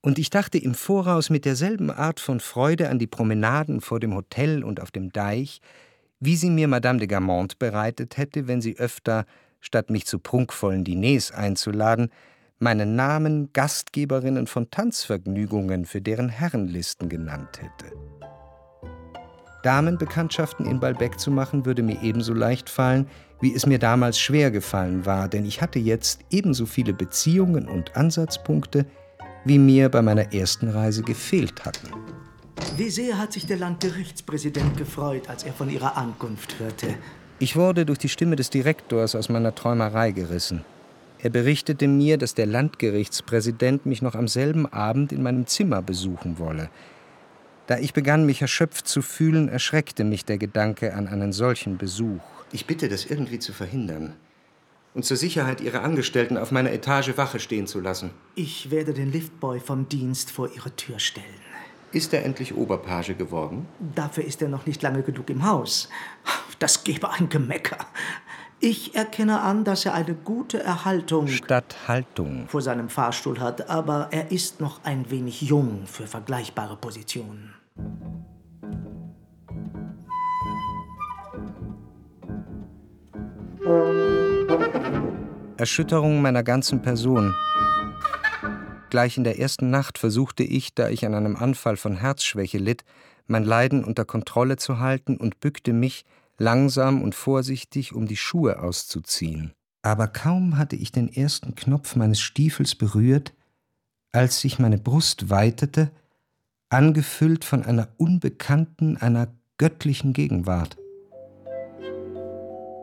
Und ich dachte im Voraus mit derselben Art von Freude an die Promenaden vor dem Hotel und auf dem Deich, wie sie mir Madame de Gamont bereitet hätte, wenn sie öfter, statt mich zu prunkvollen Diners einzuladen, meinen Namen Gastgeberinnen von Tanzvergnügungen für deren Herrenlisten genannt hätte. Damenbekanntschaften in Balbec zu machen, würde mir ebenso leicht fallen, wie es mir damals schwer gefallen war, denn ich hatte jetzt ebenso viele Beziehungen und Ansatzpunkte, wie mir bei meiner ersten Reise gefehlt hatten. Wie sehr hat sich der Landgerichtspräsident gefreut, als er von Ihrer Ankunft hörte? Ich wurde durch die Stimme des Direktors aus meiner Träumerei gerissen. Er berichtete mir, dass der Landgerichtspräsident mich noch am selben Abend in meinem Zimmer besuchen wolle. Da ich begann, mich erschöpft zu fühlen, erschreckte mich der Gedanke an einen solchen Besuch. Ich bitte, das irgendwie zu verhindern und zur Sicherheit Ihrer Angestellten auf meiner Etage Wache stehen zu lassen. Ich werde den Liftboy vom Dienst vor Ihre Tür stellen. Ist er endlich Oberpage geworden? Dafür ist er noch nicht lange genug im Haus. Das gäbe ein Gemecker. Ich erkenne an, dass er eine gute Erhaltung statt Haltung vor seinem Fahrstuhl hat, aber er ist noch ein wenig jung für vergleichbare Positionen. Erschütterung meiner ganzen Person. Gleich in der ersten Nacht versuchte ich, da ich an einem Anfall von Herzschwäche litt, mein Leiden unter Kontrolle zu halten und bückte mich, langsam und vorsichtig, um die Schuhe auszuziehen. Aber kaum hatte ich den ersten Knopf meines Stiefels berührt, als sich meine Brust weitete, angefüllt von einer unbekannten, einer göttlichen Gegenwart.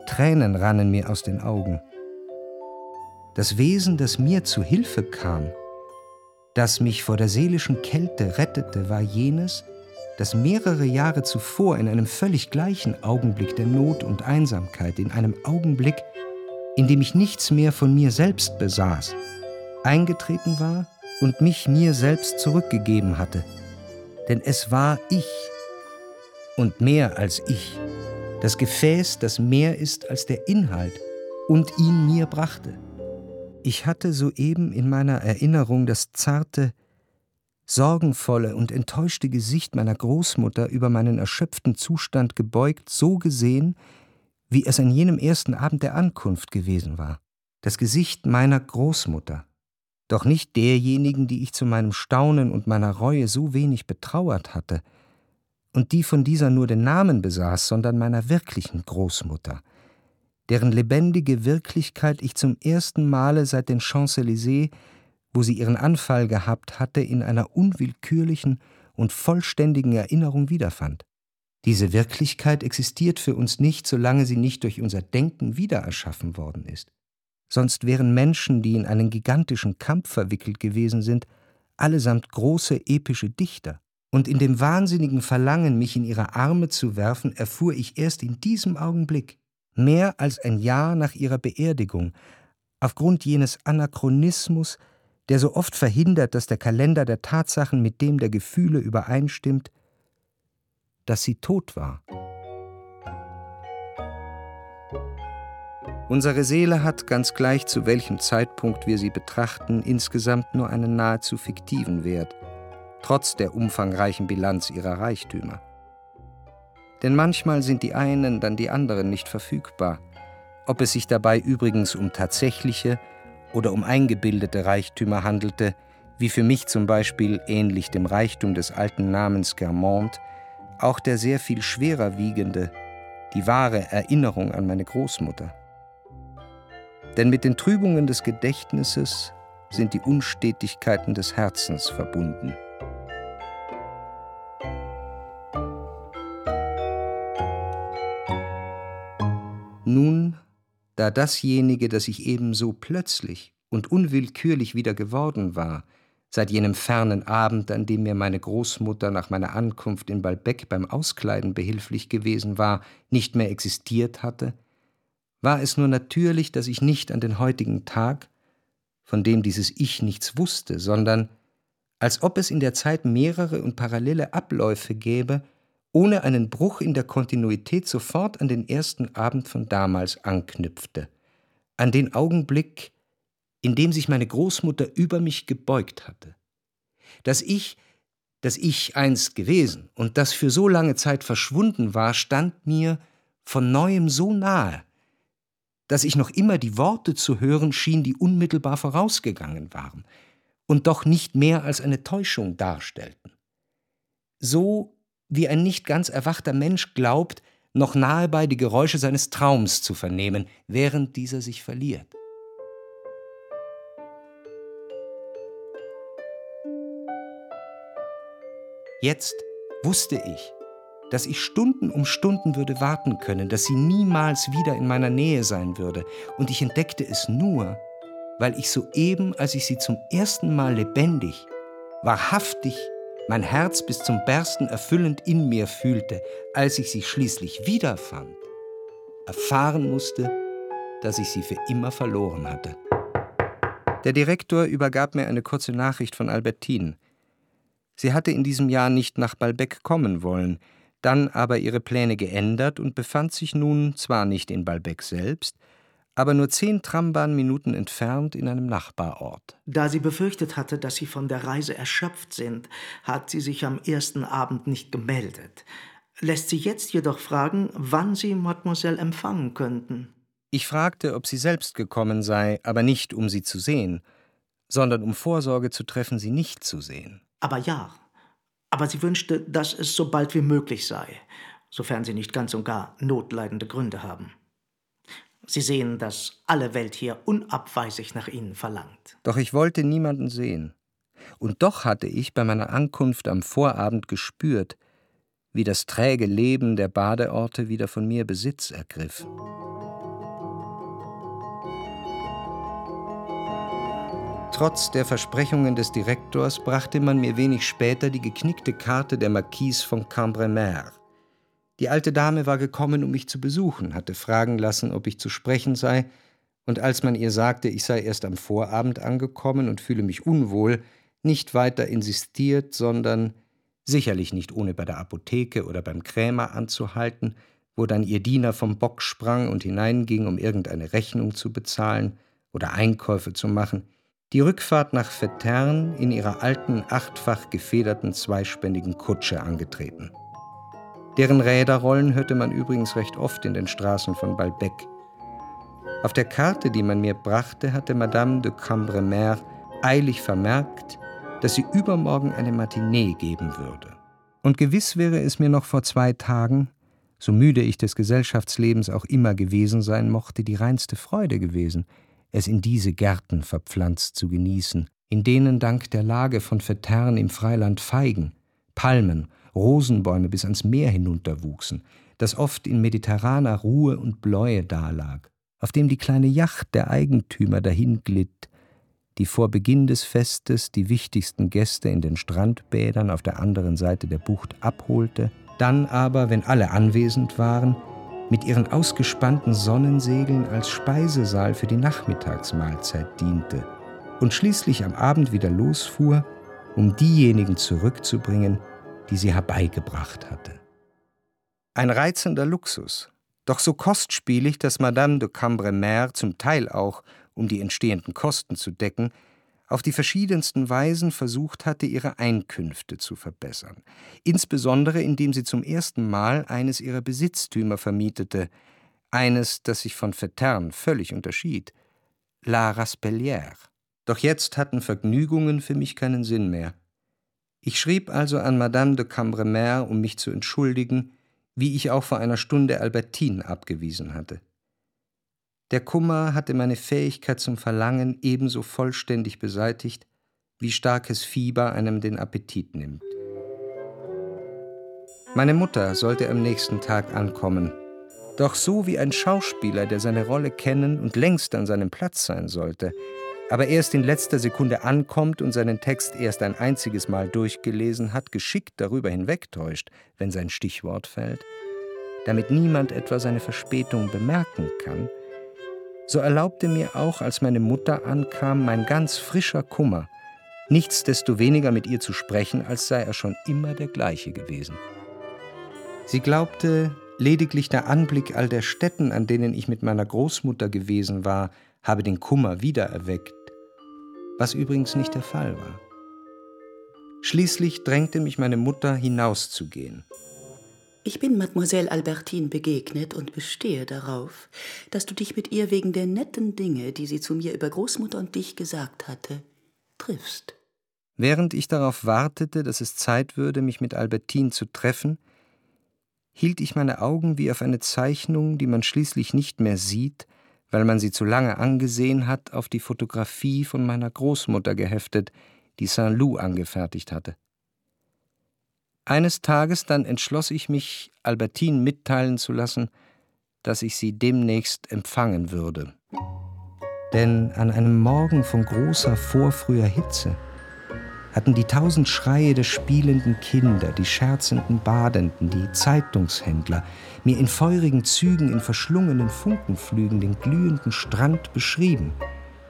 Tränen rannen mir aus den Augen. Das Wesen, das mir zu Hilfe kam, das mich vor der seelischen Kälte rettete, war jenes, das mehrere Jahre zuvor in einem völlig gleichen Augenblick der Not und Einsamkeit, in einem Augenblick, in dem ich nichts mehr von mir selbst besaß, eingetreten war und mich mir selbst zurückgegeben hatte. Denn es war ich und mehr als ich, das Gefäß, das mehr ist als der Inhalt und ihn mir brachte. Ich hatte soeben in meiner Erinnerung das zarte, sorgenvolle und enttäuschte Gesicht meiner Großmutter über meinen erschöpften Zustand gebeugt so gesehen, wie es an jenem ersten Abend der Ankunft gewesen war. Das Gesicht meiner Großmutter, doch nicht derjenigen, die ich zu meinem Staunen und meiner Reue so wenig betrauert hatte, und die von dieser nur den Namen besaß, sondern meiner wirklichen Großmutter, deren lebendige Wirklichkeit ich zum ersten Male seit den Champs-Élysées wo sie ihren Anfall gehabt hatte, in einer unwillkürlichen und vollständigen Erinnerung wiederfand. Diese Wirklichkeit existiert für uns nicht, solange sie nicht durch unser Denken wiedererschaffen worden ist. Sonst wären Menschen, die in einen gigantischen Kampf verwickelt gewesen sind, allesamt große epische Dichter. Und in dem wahnsinnigen Verlangen, mich in ihre Arme zu werfen, erfuhr ich erst in diesem Augenblick, mehr als ein Jahr nach ihrer Beerdigung, aufgrund jenes Anachronismus, der so oft verhindert, dass der Kalender der Tatsachen mit dem der Gefühle übereinstimmt, dass sie tot war. Unsere Seele hat, ganz gleich zu welchem Zeitpunkt wir sie betrachten, insgesamt nur einen nahezu fiktiven Wert, trotz der umfangreichen Bilanz ihrer Reichtümer. Denn manchmal sind die einen, dann die anderen nicht verfügbar, ob es sich dabei übrigens um tatsächliche oder um eingebildete Reichtümer handelte, wie für mich zum Beispiel ähnlich dem Reichtum des alten Namens Germont, auch der sehr viel schwerer wiegende, die wahre Erinnerung an meine Großmutter. Denn mit den Trübungen des Gedächtnisses sind die Unstetigkeiten des Herzens verbunden. Nun, da dasjenige, das ich ebenso plötzlich und unwillkürlich wieder geworden war, seit jenem fernen Abend, an dem mir meine Großmutter nach meiner Ankunft in Balbec beim Auskleiden behilflich gewesen war, nicht mehr existiert hatte, war es nur natürlich, dass ich nicht an den heutigen Tag, von dem dieses Ich nichts wusste, sondern als ob es in der Zeit mehrere und parallele Abläufe gäbe, ohne einen Bruch in der Kontinuität sofort an den ersten Abend von damals anknüpfte, an den Augenblick, in dem sich meine Großmutter über mich gebeugt hatte. Dass ich, das ich einst gewesen und das für so lange Zeit verschwunden war, stand mir von neuem so nahe, dass ich noch immer die Worte zu hören schien, die unmittelbar vorausgegangen waren und doch nicht mehr als eine Täuschung darstellten. So wie ein nicht ganz erwachter Mensch glaubt, noch nahe bei die Geräusche seines Traums zu vernehmen, während dieser sich verliert. Jetzt wusste ich, dass ich Stunden um Stunden würde warten können, dass sie niemals wieder in meiner Nähe sein würde, und ich entdeckte es nur, weil ich soeben, als ich sie zum ersten Mal lebendig, wahrhaftig, mein Herz bis zum Bersten erfüllend in mir fühlte, als ich sie schließlich wiederfand, erfahren musste, dass ich sie für immer verloren hatte. Der Direktor übergab mir eine kurze Nachricht von Albertine. Sie hatte in diesem Jahr nicht nach Balbec kommen wollen, dann aber ihre Pläne geändert und befand sich nun zwar nicht in Balbec selbst, aber nur zehn Trambahnminuten entfernt in einem Nachbarort. Da sie befürchtet hatte, dass sie von der Reise erschöpft sind, hat sie sich am ersten Abend nicht gemeldet. Lässt sie jetzt jedoch fragen, wann sie Mademoiselle empfangen könnten. Ich fragte, ob sie selbst gekommen sei, aber nicht um sie zu sehen, sondern um Vorsorge zu treffen, sie nicht zu sehen. Aber ja, aber sie wünschte, dass es so bald wie möglich sei, sofern sie nicht ganz und gar notleidende Gründe haben. Sie sehen, dass alle Welt hier unabweisig nach ihnen verlangt. Doch ich wollte niemanden sehen. Und doch hatte ich bei meiner Ankunft am Vorabend gespürt, wie das träge Leben der Badeorte wieder von mir Besitz ergriff. Trotz der Versprechungen des Direktors brachte man mir wenig später die geknickte Karte der Marquise von Cambremer. Die alte Dame war gekommen, um mich zu besuchen, hatte fragen lassen, ob ich zu sprechen sei, und als man ihr sagte, ich sei erst am Vorabend angekommen und fühle mich unwohl, nicht weiter insistiert, sondern sicherlich nicht ohne bei der Apotheke oder beim Krämer anzuhalten, wo dann ihr Diener vom Bock sprang und hineinging, um irgendeine Rechnung zu bezahlen oder Einkäufe zu machen, die Rückfahrt nach Vettern in ihrer alten, achtfach gefederten, zweispännigen Kutsche angetreten. Deren Räderrollen hörte man übrigens recht oft in den Straßen von Balbec. Auf der Karte, die man mir brachte, hatte Madame de Cambremer eilig vermerkt, dass sie übermorgen eine Matinee geben würde. Und gewiss wäre es mir noch vor zwei Tagen, so müde ich des Gesellschaftslebens auch immer gewesen sein mochte, die reinste Freude gewesen, es in diese Gärten verpflanzt zu genießen, in denen dank der Lage von Vettern im Freiland Feigen, Palmen, Rosenbäume bis ans Meer hinunterwuchsen, das oft in mediterraner Ruhe und Bläue dalag, auf dem die kleine Yacht der Eigentümer dahinglitt, die vor Beginn des Festes die wichtigsten Gäste in den Strandbädern auf der anderen Seite der Bucht abholte, dann aber, wenn alle anwesend waren, mit ihren ausgespannten Sonnensegeln als Speisesaal für die Nachmittagsmahlzeit diente und schließlich am Abend wieder losfuhr, um diejenigen zurückzubringen, die sie herbeigebracht hatte. Ein reizender Luxus, doch so kostspielig, dass Madame de Cambremer zum Teil auch, um die entstehenden Kosten zu decken, auf die verschiedensten Weisen versucht hatte, ihre Einkünfte zu verbessern, insbesondere indem sie zum ersten Mal eines ihrer Besitztümer vermietete, eines, das sich von Fettern völlig unterschied, La Raspellière. Doch jetzt hatten Vergnügungen für mich keinen Sinn mehr. Ich schrieb also an Madame de Cambremer, um mich zu entschuldigen, wie ich auch vor einer Stunde Albertine abgewiesen hatte. Der Kummer hatte meine Fähigkeit zum Verlangen ebenso vollständig beseitigt, wie starkes Fieber einem den Appetit nimmt. Meine Mutter sollte am nächsten Tag ankommen, doch so wie ein Schauspieler, der seine Rolle kennen und längst an seinem Platz sein sollte, aber erst in letzter Sekunde ankommt und seinen Text erst ein einziges Mal durchgelesen hat, geschickt darüber hinwegtäuscht, wenn sein Stichwort fällt, damit niemand etwa seine Verspätung bemerken kann, so erlaubte mir auch, als meine Mutter ankam, mein ganz frischer Kummer, nichtsdestoweniger mit ihr zu sprechen, als sei er schon immer der gleiche gewesen. Sie glaubte, lediglich der Anblick all der Stätten, an denen ich mit meiner Großmutter gewesen war, habe den Kummer wiedererweckt, was übrigens nicht der Fall war. Schließlich drängte mich meine Mutter hinauszugehen. Ich bin Mademoiselle Albertine begegnet und bestehe darauf, dass du dich mit ihr wegen der netten Dinge, die sie zu mir über Großmutter und dich gesagt hatte, triffst. Während ich darauf wartete, dass es Zeit würde, mich mit Albertine zu treffen, hielt ich meine Augen wie auf eine Zeichnung, die man schließlich nicht mehr sieht, weil man sie zu lange angesehen hat, auf die Fotografie von meiner Großmutter geheftet, die Saint-Loup angefertigt hatte. Eines Tages dann entschloss ich mich, Albertine mitteilen zu lassen, dass ich sie demnächst empfangen würde. Denn an einem Morgen von großer vorfrüher Hitze hatten die tausend Schreie der spielenden Kinder, die scherzenden Badenden, die Zeitungshändler mir in feurigen Zügen in verschlungenen Funkenflügen den glühenden Strand beschrieben,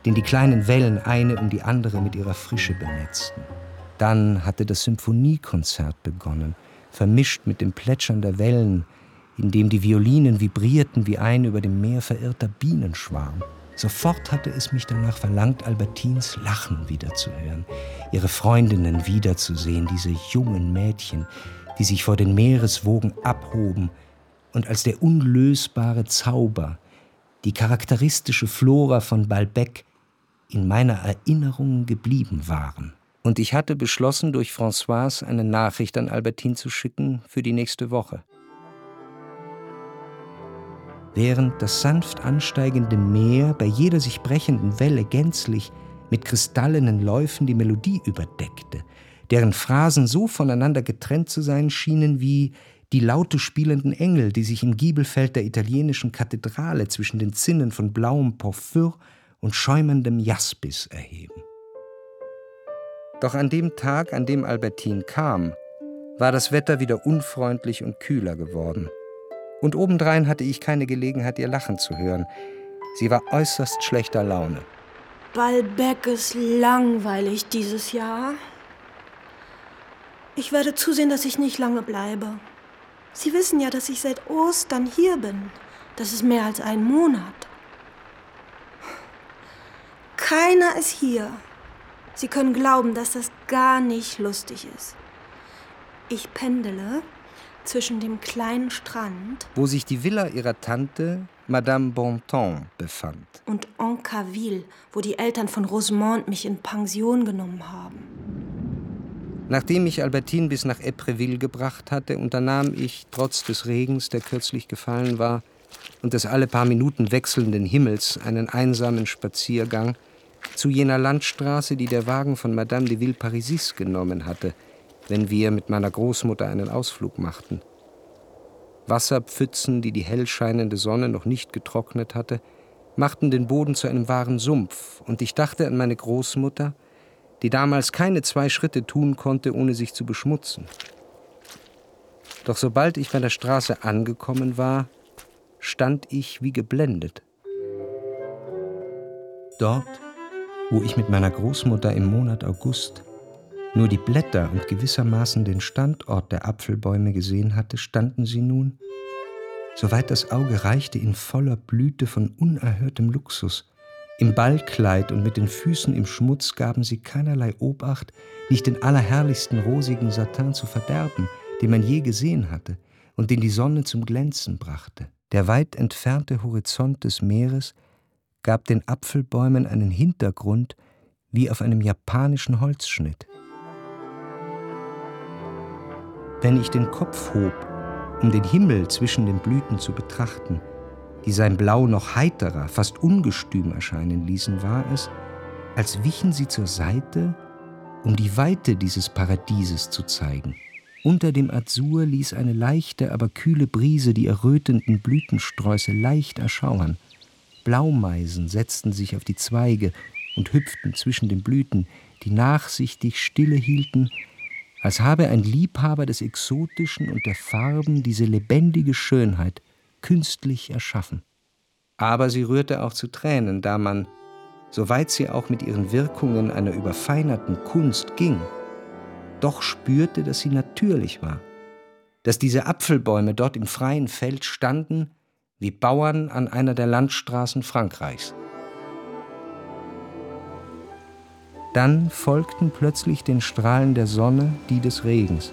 den die kleinen Wellen eine um die andere mit ihrer Frische benetzten. Dann hatte das Symphoniekonzert begonnen, vermischt mit dem Plätschern der Wellen, in dem die Violinen vibrierten wie ein über dem Meer verirrter Bienenschwarm. Sofort hatte es mich danach verlangt, Albertines Lachen wiederzuhören, ihre Freundinnen wiederzusehen, diese jungen Mädchen, die sich vor den Meereswogen abhoben und als der unlösbare Zauber, die charakteristische Flora von Balbec in meiner Erinnerung geblieben waren. Und ich hatte beschlossen, durch Françoise eine Nachricht an Albertine zu schicken für die nächste Woche. Während das sanft ansteigende Meer bei jeder sich brechenden Welle gänzlich mit kristallenen Läufen die Melodie überdeckte, deren Phrasen so voneinander getrennt zu sein schienen wie die laute spielenden Engel, die sich im Giebelfeld der italienischen Kathedrale zwischen den Zinnen von blauem Porphyr und schäumendem Jaspis erheben. Doch an dem Tag, an dem Albertine kam, war das Wetter wieder unfreundlich und kühler geworden. Und obendrein hatte ich keine Gelegenheit, ihr Lachen zu hören. Sie war äußerst schlechter Laune. Balbec ist langweilig dieses Jahr. Ich werde zusehen, dass ich nicht lange bleibe. Sie wissen ja, dass ich seit Ostern hier bin. Das ist mehr als ein Monat. Keiner ist hier. Sie können glauben, dass das gar nicht lustig ist. Ich pendele zwischen dem kleinen Strand, wo sich die Villa ihrer Tante, Madame Bontemps, befand, und Ancaville, wo die Eltern von Rosemont mich in Pension genommen haben. Nachdem ich Albertine bis nach Epreville gebracht hatte, unternahm ich, trotz des Regens, der kürzlich gefallen war, und des alle paar Minuten wechselnden Himmels, einen einsamen Spaziergang zu jener Landstraße, die der Wagen von Madame de Villeparisis genommen hatte, wenn wir mit meiner Großmutter einen Ausflug machten. Wasserpfützen, die die hell scheinende Sonne noch nicht getrocknet hatte, machten den Boden zu einem wahren Sumpf, und ich dachte an meine Großmutter, die damals keine zwei Schritte tun konnte, ohne sich zu beschmutzen. Doch sobald ich bei der Straße angekommen war, stand ich wie geblendet. Dort, wo ich mit meiner Großmutter im Monat August nur die Blätter und gewissermaßen den Standort der Apfelbäume gesehen hatte, standen sie nun, soweit das Auge reichte, in voller Blüte von unerhörtem Luxus. Im Ballkleid und mit den Füßen im Schmutz gaben sie keinerlei Obacht, nicht den allerherrlichsten rosigen Satin zu verderben, den man je gesehen hatte und den die Sonne zum Glänzen brachte. Der weit entfernte Horizont des Meeres gab den Apfelbäumen einen Hintergrund wie auf einem japanischen Holzschnitt. Wenn ich den Kopf hob, um den Himmel zwischen den Blüten zu betrachten, die sein Blau noch heiterer, fast ungestüm erscheinen ließen, war es, als wichen sie zur Seite, um die Weite dieses Paradieses zu zeigen. Unter dem Azur ließ eine leichte, aber kühle Brise die errötenden Blütensträuße leicht erschauern. Blaumeisen setzten sich auf die Zweige und hüpften zwischen den Blüten, die nachsichtig stille hielten als habe ein Liebhaber des Exotischen und der Farben diese lebendige Schönheit künstlich erschaffen. Aber sie rührte auch zu Tränen, da man, soweit sie auch mit ihren Wirkungen einer überfeinerten Kunst ging, doch spürte, dass sie natürlich war, dass diese Apfelbäume dort im freien Feld standen wie Bauern an einer der Landstraßen Frankreichs. Dann folgten plötzlich den Strahlen der Sonne die des Regens.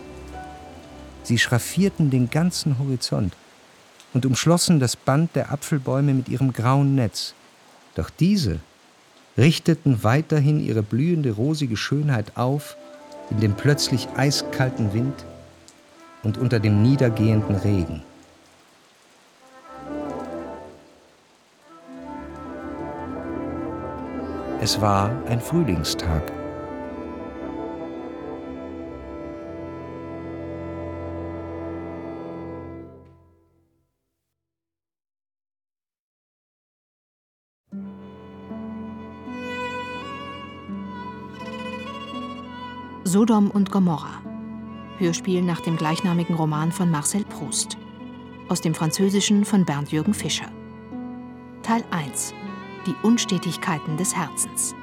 Sie schraffierten den ganzen Horizont und umschlossen das Band der Apfelbäume mit ihrem grauen Netz. Doch diese richteten weiterhin ihre blühende rosige Schönheit auf in dem plötzlich eiskalten Wind und unter dem niedergehenden Regen. Es war ein Frühlingstag. Sodom und Gomorra. Hörspiel nach dem gleichnamigen Roman von Marcel Proust. Aus dem Französischen von Bernd Jürgen Fischer. Teil 1 die Unstetigkeiten des Herzens.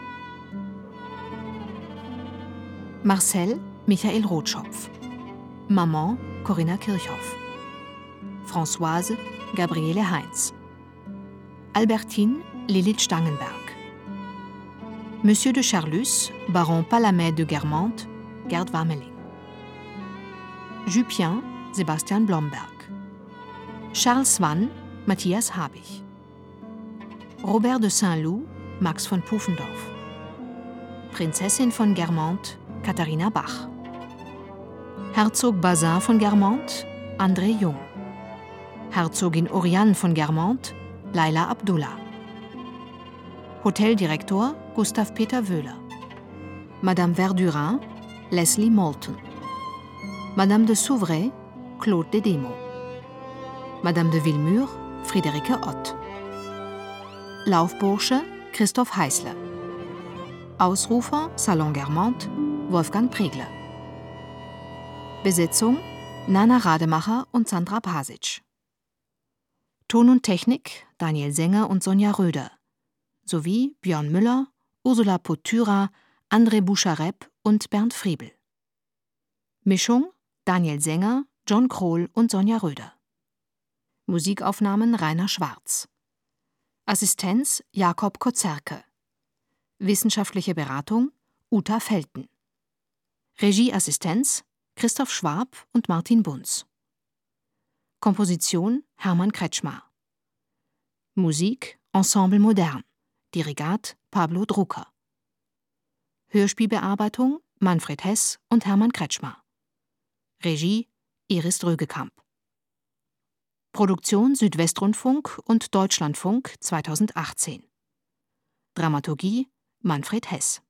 Marcel Michael Rotschopf. Maman Corinna Kirchhoff. Françoise Gabriele Heinz. Albertine Lilith Stangenberg. Monsieur de Charlus, Baron Palamé de Guermantes, Gerd Warmeling. Jupien, Sebastian Blomberg. Charles Swann, Matthias Habich. Robert de Saint-Loup, Max von Pufendorf. Prinzessin von Guermantes, Katharina Bach. Herzog Bazin von Guermantes, André Jung. Herzogin Oriane von Guermantes, Laila Abdullah. Hoteldirektor Gustav Peter Wöhler. Madame Verdurin, Leslie Moulton. Madame de Souvray, Claude Dedemo. Madame de Villemur, Friederike Ott. Laufbursche Christoph Heißler. Ausrufer Salon Germont Wolfgang Pregler. Besetzung Nana Rademacher und Sandra Pasic. Ton und Technik Daniel Sänger und Sonja Röder. Sowie Björn Müller, Ursula Potyra, André Boucharep und Bernd Friebel. Mischung Daniel Sänger, John Krohl und Sonja Röder. Musikaufnahmen Rainer Schwarz. Assistenz Jakob Kozerke. Wissenschaftliche Beratung Uta Felten. Regieassistenz Christoph Schwab und Martin Bunz. Komposition Hermann Kretschmar. Musik Ensemble Modern. Dirigat Pablo Drucker. Hörspielbearbeitung Manfred Hess und Hermann Kretschmar. Regie Iris Drögekamp. Produktion Südwestrundfunk und Deutschlandfunk 2018. Dramaturgie Manfred Hess